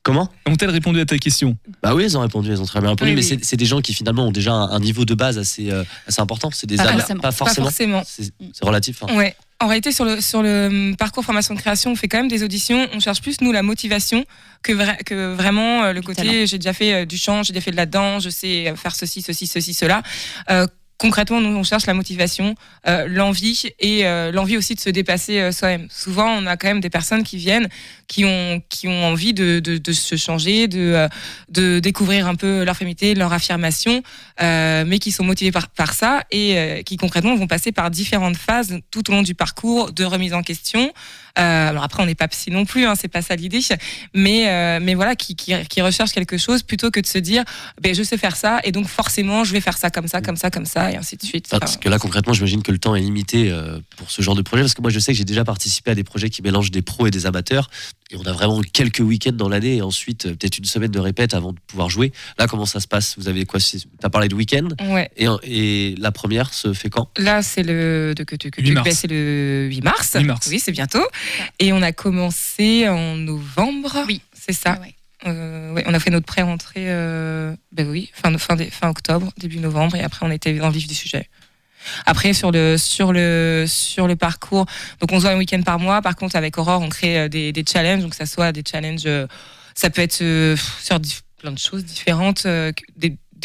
Comment? Ont-elles répondu à ta question? Bah oui, elles ont répondu, elles ont très bien répondu, Oui, mais oui. c'est- des gens qui finalement ont déjà un, un niveau de base assez, euh, assez important. C'est des Pas amateurs- forcément. pas forcément. Pas forcément. C'est relatif. hein. Ouais. En réalité, sur le, sur le hum, parcours formation de création, on fait quand même des auditions. On cherche plus, nous, la motivation que, vra- que vraiment euh, le côté j'ai déjà fait euh, du chant, j'ai déjà fait de la danse, je sais faire ceci, ceci, ceci, cela. Concrètement, nous, on cherche la motivation, euh, l'envie et euh, l'envie aussi de se dépasser euh, soi-même. Souvent, on a quand même des personnes qui viennent, qui ont, qui ont envie de, de, de se changer, de, de découvrir un peu leur féminité, leur affirmation, mais qui sont motivés par, par ça et qui concrètement vont passer par différentes phases tout au long du parcours de remise en question. Euh, alors après, on n'est pas psy non plus, hein, c'est pas ça l'idée, mais euh, mais voilà, qui, qui, qui recherchent quelque chose plutôt que de se dire, ben je sais faire ça et donc forcément je vais faire ça comme ça, comme ça, comme ça et ainsi de suite. Enfin, parce que là, concrètement, j'imagine que le temps est limité euh, pour ce genre de projet. Parce que moi, je sais que j'ai déjà participé à des projets qui mélangent des pros et des amateurs. Et on a vraiment quelques week-ends dans l'année et ensuite peut-être une semaine de répète avant de pouvoir jouer. Là, comment ça se passe? Vous avez quoi? Tu as parlé de week-end? Ouais. et, et la première se fait quand? Là, c'est le de que tu que 8 tu- mars. ben, c'est le 8 mars. 8 mars. Oui, c'est bientôt. Et on a commencé en novembre. Oui, c'est ça. Euh, ouais, on a fait notre pré-rentrée, euh, ben oui, fin, fin, dé- fin octobre, début novembre, et après on était dans le vif du sujet. Après sur le sur le sur le parcours, donc on se voit un week-end par mois. Par contre, avec Aurore, on crée euh, des, des challenges, donc ça soit des challenges, ça peut être euh, sur plein de choses différentes,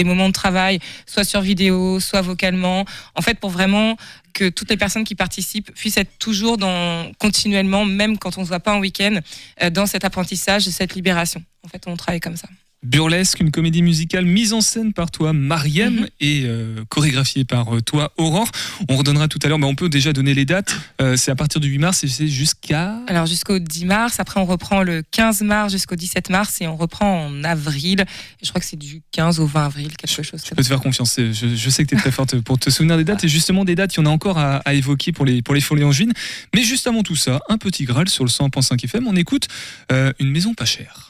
des moments de travail, soit sur vidéo, soit vocalement. En fait, pour vraiment que toutes les personnes qui participent puissent être toujours dans continuellement, même quand on se voit pas en week-end, euh, dans cet apprentissage et cette libération. En fait, on travaille comme ça. Burlesque, une comédie musicale mise en scène par toi, Mariem, Mhm. et euh, chorégraphiée par euh, toi, Aurore. On redonnera tout à l'heure, mais on peut déjà donner les dates. Euh, c'est à partir du 8 mars et c'est jusqu'à. Alors jusqu'au 10 mars, après on reprend le 15 mars jusqu'au 17 mars et on reprend en avril. Je crois que c'est du 15 au 20 avril, quelque chose. Je peux te faire confiance. Je, je sais que tu es très forte pour te souvenir des dates. Et justement, des dates, il y en a encore à, à évoquer pour les, pour les folies angevines. Mais juste avant tout ça, un petit Graal sur le 100.5 FM. On écoute euh, Une maison pas chère.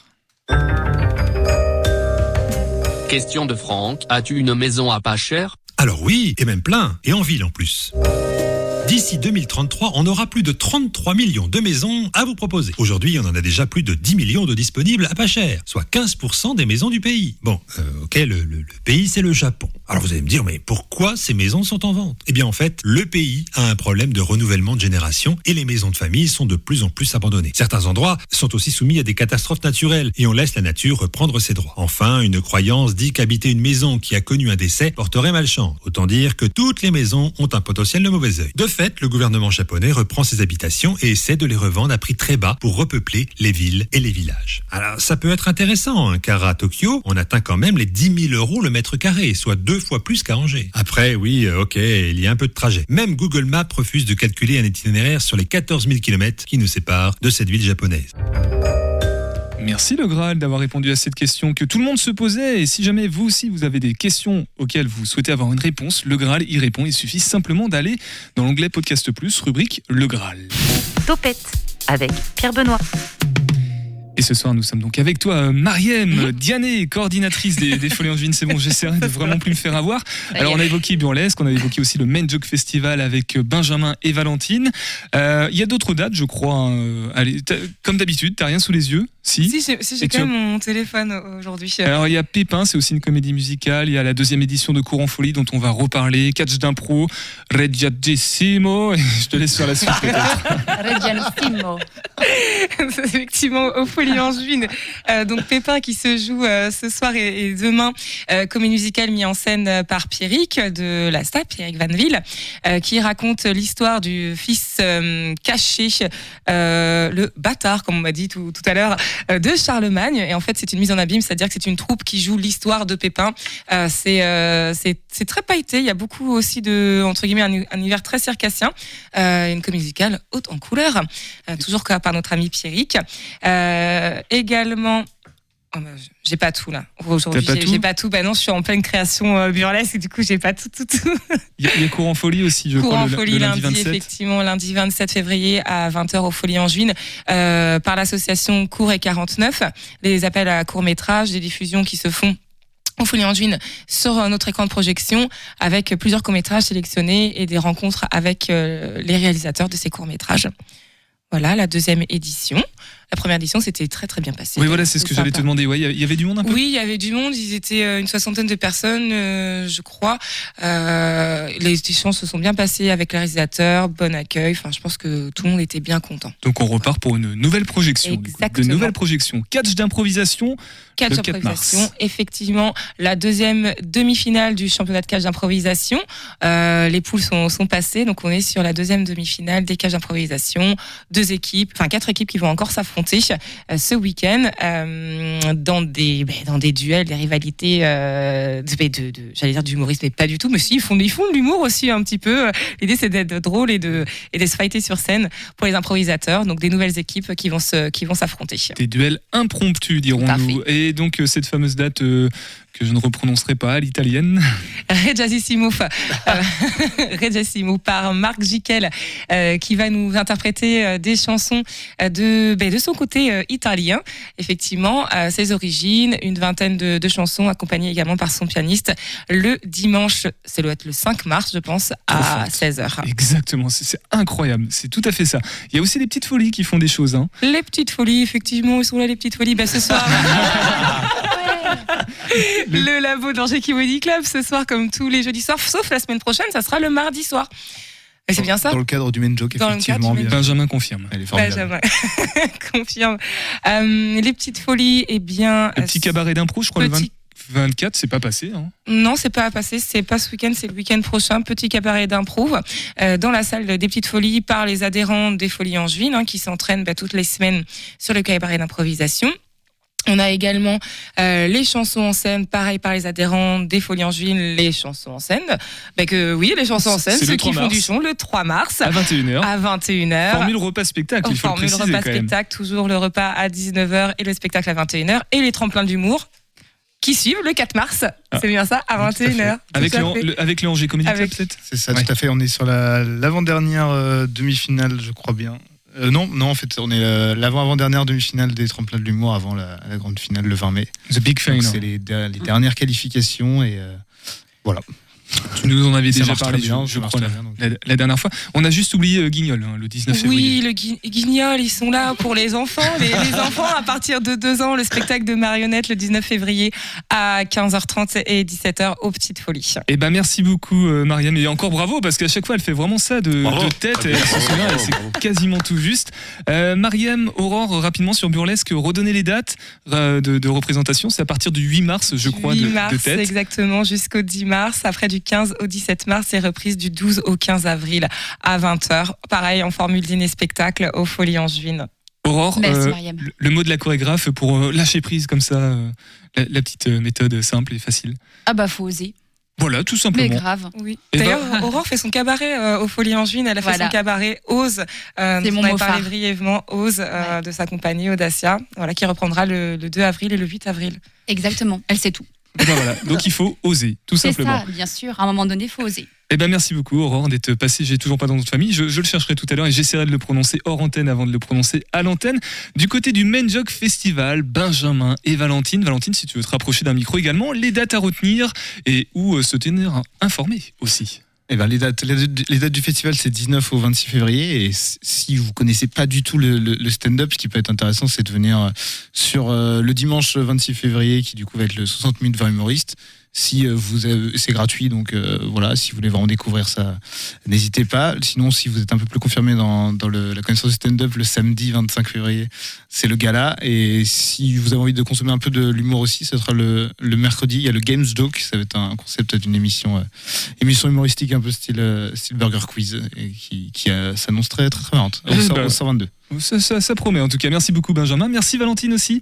Question de Franck. As-tu une maison à pas cher? Alors oui, et même plein, et en ville en plus. D'ici 2033, on aura plus de 33 millions de maisons à vous proposer. Aujourd'hui, on en a déjà plus de 10 millions de disponibles à pas cher, soit 15% des maisons du pays. Bon, euh, ok, le, pays, c'est le Japon. Alors vous allez me dire, mais pourquoi ces maisons sont en vente? Eh bien, en fait, le pays a un problème de renouvellement de génération et les maisons de famille sont de plus en plus abandonnées. Certains endroits sont aussi soumis à des catastrophes naturelles et on laisse la nature reprendre ses droits. Enfin, une croyance dit qu'habiter une maison qui a connu un décès porterait malchance. Autant dire que toutes les maisons ont un potentiel de mauvais fait, le gouvernement japonais reprend ces habitations et essaie de les revendre à prix très bas pour repeupler les villes et les villages. Alors, ça peut être intéressant, hein, car à Tokyo, on atteint quand même les 10 000 euros le mètre carré, soit deux fois plus qu'à Angers. Après, oui, euh, ok, il y a un peu de trajet. Même Google Maps refuse de calculer un itinéraire sur les 14 000 km qui nous séparent de cette ville japonaise. Merci le Graal d'avoir répondu à cette question que tout le monde se posait. Et si jamais vous aussi vous avez des questions auxquelles vous souhaitez avoir une réponse, le Graal y répond. Il suffit simplement d'aller dans l'onglet Podcast Plus, rubrique Le Graal. Topette avec Pierre Benoît. Et ce soir, nous sommes donc avec toi, euh, Mariem, Diané, coordinatrice des, des Folies Angevines. C'est bon, j'essaierai de vraiment plus me faire avoir. Alors, on a évoqué Burlesque, on a évoqué aussi le Main Joke Festival avec euh, Benjamin et Valentine. Euh, Il y a d'autres dates, je crois. hein. Euh, Allez, comme d'habitude, t'as rien sous les yeux Si. Si, j'ai si, quand as- même mon téléphone aujourd'hui. Alors il y a Pépin, c'est aussi une comédie musicale. Il y a la deuxième édition de Courant Folie dont on va reparler. Catch d'impro, Reggiatissimo. [LAUGHS] Je te laisse sur la suite peut-être. [LAUGHS] Reggianissimo. [LAUGHS] Effectivement, au Folie Angevine. Euh, donc Pépin qui se joue euh, ce soir et, demain, euh, comédie musicale mise en scène euh, par Pierrick de la STA, Pierrick Vanville, qui raconte l'histoire du fils caché, le bâtard, comme on m'a dit tout, tout à l'heure, de Charlemagne. Et en fait, c'est une mise en abîme, c'est-à-dire que c'est une troupe qui joue l'histoire de Pépin. C'est c'est très pailleté. Il y a beaucoup aussi de entre guillemets un, un univers très circassien, une comédie musicale haute en couleurs, euh, toujours par notre ami Pierrick. Également. Oh, bah, j'ai pas tout là. Aujourd'hui, j'ai pas tout. Bah non, je suis en pleine création euh, burlesque du coup, j'ai pas tout, tout, tout. Il y, a- il y a Courant Folie aussi, je Cours crois, en le, folie le lundi, lundi 27. effectivement, lundi 27 février à 20h au Folie Angevine, euh, par l'association Cours et 49. Des appels à court métrage, des diffusions qui se font au Folie Angevine sur euh, notre écran de projection avec plusieurs courts métrages sélectionnés et des rencontres avec euh, les réalisateurs de ces courts métrages. Voilà la deuxième édition. La première édition, c'était très très bien passé. Oui, voilà, c'est ce que j'allais te demander. Il y avait du monde un peu? Oui, il y avait du monde. Ils étaient euh, une soixantaine de personnes, euh, je crois. Euh, les éditions se sont bien passées avec les réalisateurs, bon accueil. Enfin, je pense que tout le monde était bien content. Donc on repart pour une nouvelle projection. coup. De Exactement. nouvelles projections. Catch d'improvisation. Catch le 4 mars. d'improvisation, effectivement, la deuxième demi-finale du championnat de catch d'improvisation. Euh, les poules sont, sont passées, donc on est sur la deuxième demi-finale des catch d'improvisation. Deux équipes, enfin quatre équipes qui vont encore s'affronter euh, ce week-end euh, dans des ben, dans des duels, des rivalités, euh, de, de- de- j'allais dire d'humorisme, mais pas du tout. Mais si, ils font ils font de l'humour aussi un petit peu. L'idée c'est d'être drôle et de, et de se fighter sur scène pour les improvisateurs. Donc des nouvelles équipes qui vont se, qui vont s'affronter. Des duels impromptus, dirons-nous. Et donc cette fameuse date que je ne reprononcerai pas, l'italienne. [LAUGHS] Reggiasimo, euh, [LAUGHS] par Marc Jiquel, euh, qui va nous interpréter euh, des chansons euh, de, ben, de son côté euh, italien. Effectivement, ses origines, une vingtaine de, de chansons accompagnées également par son pianiste le dimanche, c'est doit être le 5 mars, je pense, à 16h. Exactement, c'est c'est incroyable, c'est tout à fait ça. Il y a aussi des petites folies qui font des choses. Hein. Les petites folies, effectivement, ils sont là les petites folies? Ben, ce soir, [LAUGHS] le labo d'Angers Comedy Club ce soir, comme tous les jeudis soirs, sauf la semaine prochaine, ça sera le mardi soir. Et c'est bien ça Dans le cadre du main joke, Dans effectivement. bien. Benjamin confirme. Elle est formidable. Benjamin [LAUGHS] confirme. Euh, les petites folies, eh bien. Le petit cabaret d'impro, je crois, petit- le 20 24, c'est pas passé. Hein. Non, c'est pas à passer, c'est pas ce week-end, c'est le week-end prochain. Petit cabaret d'impro euh, dans la salle des Petites Folies par les adhérents des Folies Angevines hein, qui s'entraînent bah, toutes les semaines sur le cabaret d'improvisation. On a également euh, les chansons en scène, pareil par les adhérents des Folies Angevines, les chansons en scène. Bah que oui, les chansons en scène, le ceux 3 qui font du son le 3 mars À 21h. à 21h. Formule repas spectacle, il faut le Formule préciser repas spectacle, toujours le repas à 19h et le spectacle à 21h et les tremplins d'humour qui suivent le 4 mars. C'est bien ça, à 21h. Ah. Avec le, le- avec le Angers Comedy Club, peut-être? C'est ça, tout à fait. On est sur la- l'avant-dernière euh, demi-finale, je crois bien. Euh, non, non, en fait, on est euh, l'avant-avant-dernière demi-finale des tremplins de l'humour avant la, la grande finale le 20 mai. The Big Final. C'est les, der- les dernières qualifications et euh, voilà. Tu nous en avais Ça déjà parlé, bien, je, crois, la, bien, donc. la- la dernière fois. On a juste oublié euh, Guignol, hein, le 19 février. Oui, le gui- guignol, ils sont là pour les enfants. Les, les [LAUGHS] enfants à partir de 2 ans, le spectacle de marionnettes le 19 février à 15h30 et 17h aux Petites Folies. Eh ben merci beaucoup euh, Mariam et encore bravo parce qu'à chaque fois elle fait vraiment ça de, de tête et elle s'en souvient, et c'est quasiment tout juste. Euh, Mariam, Aurore, rapidement sur Burlesque, redonner les dates euh, de, de représentation, c'est à partir du 8 mars je crois 8 de, mars, de tête. exactement, jusqu'au 10 mars. Après, du 15 au 17 mars, et reprise du 12 au 15 avril à 20h. Pareil, en formule dîner-spectacle aux Folies Angevines. Aurore, Merci, euh, le, mot de la chorégraphe pour euh, lâcher prise comme ça, euh, la, la petite méthode simple et facile. Ah bah faut oser. Voilà, tout Mais simplement. grave. Oui. Eh ben- D'ailleurs, Aurore fait son cabaret euh, aux Folies Angevines. Elle a fait Voilà. son cabaret Ose. Euh, C'est mon on mot parlé brièvement, Ose, euh, de sa compagnie Audacia, voilà, qui reprendra le, le 2 avril et le 8 avril. Exactement. Elle sait tout. Ben voilà, donc il faut oser, tout C'est simplement. ça, bien sûr. À un moment donné, faut oser. Eh ben merci beaucoup Aurore d'être passée. J'ai toujours pas dans notre famille. Je, je le chercherai tout à l'heure et j'essaierai de le prononcer hors antenne avant de le prononcer à l'antenne. Du côté du Main Jog Festival, Benjamin et Valentine. Valentine, si tu veux te rapprocher d'un micro également, les dates à retenir et où euh, se tenir informé aussi. Eh ben, les, dates, les, dates du festival, c'est 19 au 26 février. Et si vous connaissez pas du tout le stand-up, ce qui peut être intéressant, c'est de venir euh, sur euh, le dimanche 26 février, qui du coup va être le 60 minutes 20 humoristes. Si euh, vous avez, c'est gratuit, donc euh, voilà, si vous voulez vraiment découvrir ça, n'hésitez pas. Sinon, si vous êtes un peu plus confirmé dans, dans le- la connaissance du stand-up, le samedi 25 février, c'est le gala. Et si vous avez envie de consommer un peu de l'humour aussi, ce sera le, le mercredi. Il y a le Games Doc, ça va être un concept d'une émission, euh, émission humoristique un peu style, style Burger Quiz, et qui, qui euh, s'annonce très, très, très marrante. [LAUGHS] Au, Eh cent- ben. au 122. Ça, ça- ça promet en tout cas. Merci beaucoup Benjamin. Merci Valentine aussi.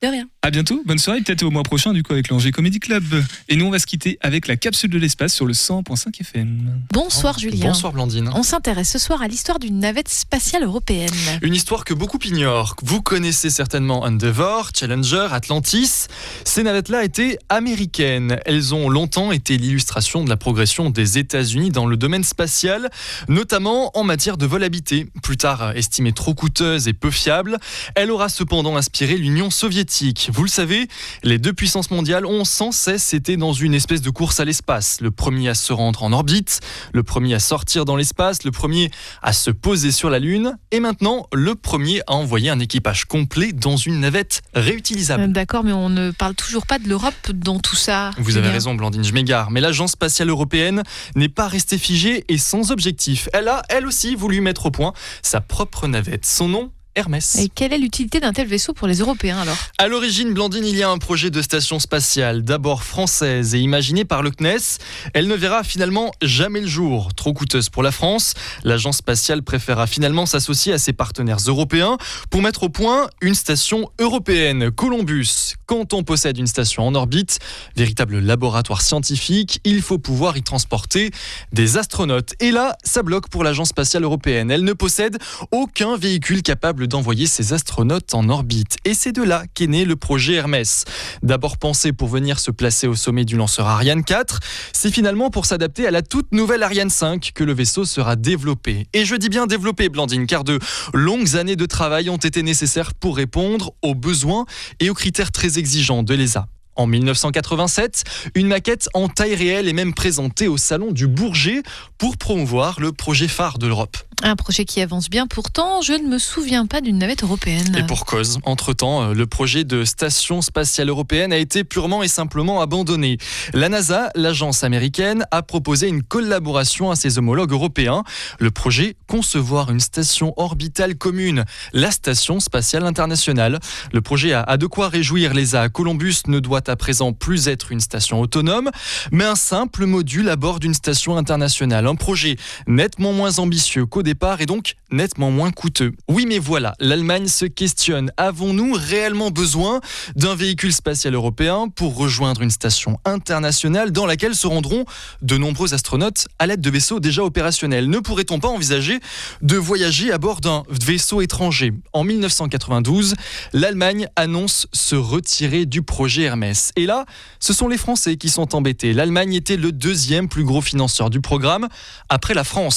De rien. À bientôt. Bonne soirée. Peut-être au mois prochain du coup avec l'Angers Comedy Club. Et nous on va se quitter avec la capsule de l'espace sur le 100.5 FM. Bonsoir Julien. Bonsoir Blandine. On s'intéresse ce soir à l'histoire d'une navette spatiale européenne. Une histoire que beaucoup ignorent. Vous connaissez certainement Endeavour, Challenger, Atlantis. Ces navettes-là étaient américaines. Elles ont longtemps été l'illustration de la progression des États-Unis dans le domaine spatial, notamment en matière de vol habité. Plus tard estimée trop coûteuse et peu fiable, elle aura cependant inspiré l'Union soviétique. Vous le savez, les deux puissances mondiales ont sans cesse été dans une espèce de course à l'espace. Le premier à se rendre en orbite, le premier à sortir dans l'espace, le premier à se poser sur la Lune, et maintenant le premier à envoyer un équipage complet dans une navette réutilisable. Euh, D'accord, mais on ne parle toujours pas de l'Europe dans tout ça. Vous avez raison, Blandine, je m'égare. Mais l'Agence spatiale européenne n'est pas restée figée et sans objectif. Elle a, elle aussi, voulu mettre au point sa propre navette. Son nom Hermès. Et quelle est l'utilité d'un tel vaisseau pour les Européens alors? À l'origine, Blandine, il y a un projet de station spatiale, d'abord française et imaginée par le CNES. Elle ne verra finalement jamais le jour. Trop coûteuse pour la France, l'agence spatiale préféra finalement s'associer à ses partenaires européens pour mettre au point une station européenne, Columbus. Quand on possède une station en orbite, véritable laboratoire scientifique, il faut pouvoir y transporter des astronautes. Et là, ça bloque pour l'agence spatiale européenne. Elle ne possède aucun véhicule capable d'envoyer ses astronautes en orbite. Et c'est de là qu'est né le projet Hermès. D'abord pensé pour venir se placer au sommet du lanceur Ariane 4, c'est finalement pour s'adapter à la toute nouvelle Ariane 5 que le vaisseau sera développé. Et je dis bien développé, Blandine, car de longues années de travail ont été nécessaires pour répondre aux besoins et aux critères très exigeants de l'ESA. En 1987, une maquette en taille réelle est même présentée au salon du Bourget pour promouvoir le projet phare de l'Europe. Un projet qui avance bien, pourtant je ne me souviens pas d'une navette européenne. Et pour cause, entre-temps, euh, le projet de station spatiale européenne a été purement et simplement abandonné. La NASA, l'agence américaine, a proposé une collaboration à ses homologues européens. Le projet concevoir une station orbitale commune, la station spatiale internationale. Le projet a, de quoi réjouir les A. Columbus ne doit à présent plus être une station autonome, mais un simple module à bord d'une station internationale. Un projet nettement moins ambitieux qu'au départ et donc nettement moins coûteux. Oui, mais voilà, l'Allemagne se questionne. Avons-nous réellement besoin d'un véhicule spatial européen pour rejoindre une station internationale dans laquelle se rendront de nombreux astronautes à l'aide de vaisseaux déjà opérationnels? Ne pourrait-on pas envisager de voyager à bord d'un vaisseau étranger? En 1992, l'Allemagne annonce se retirer du projet Hermès. Et là, ce sont les Français qui sont embêtés. L'Allemagne était le deuxième plus gros financeur du programme après la France.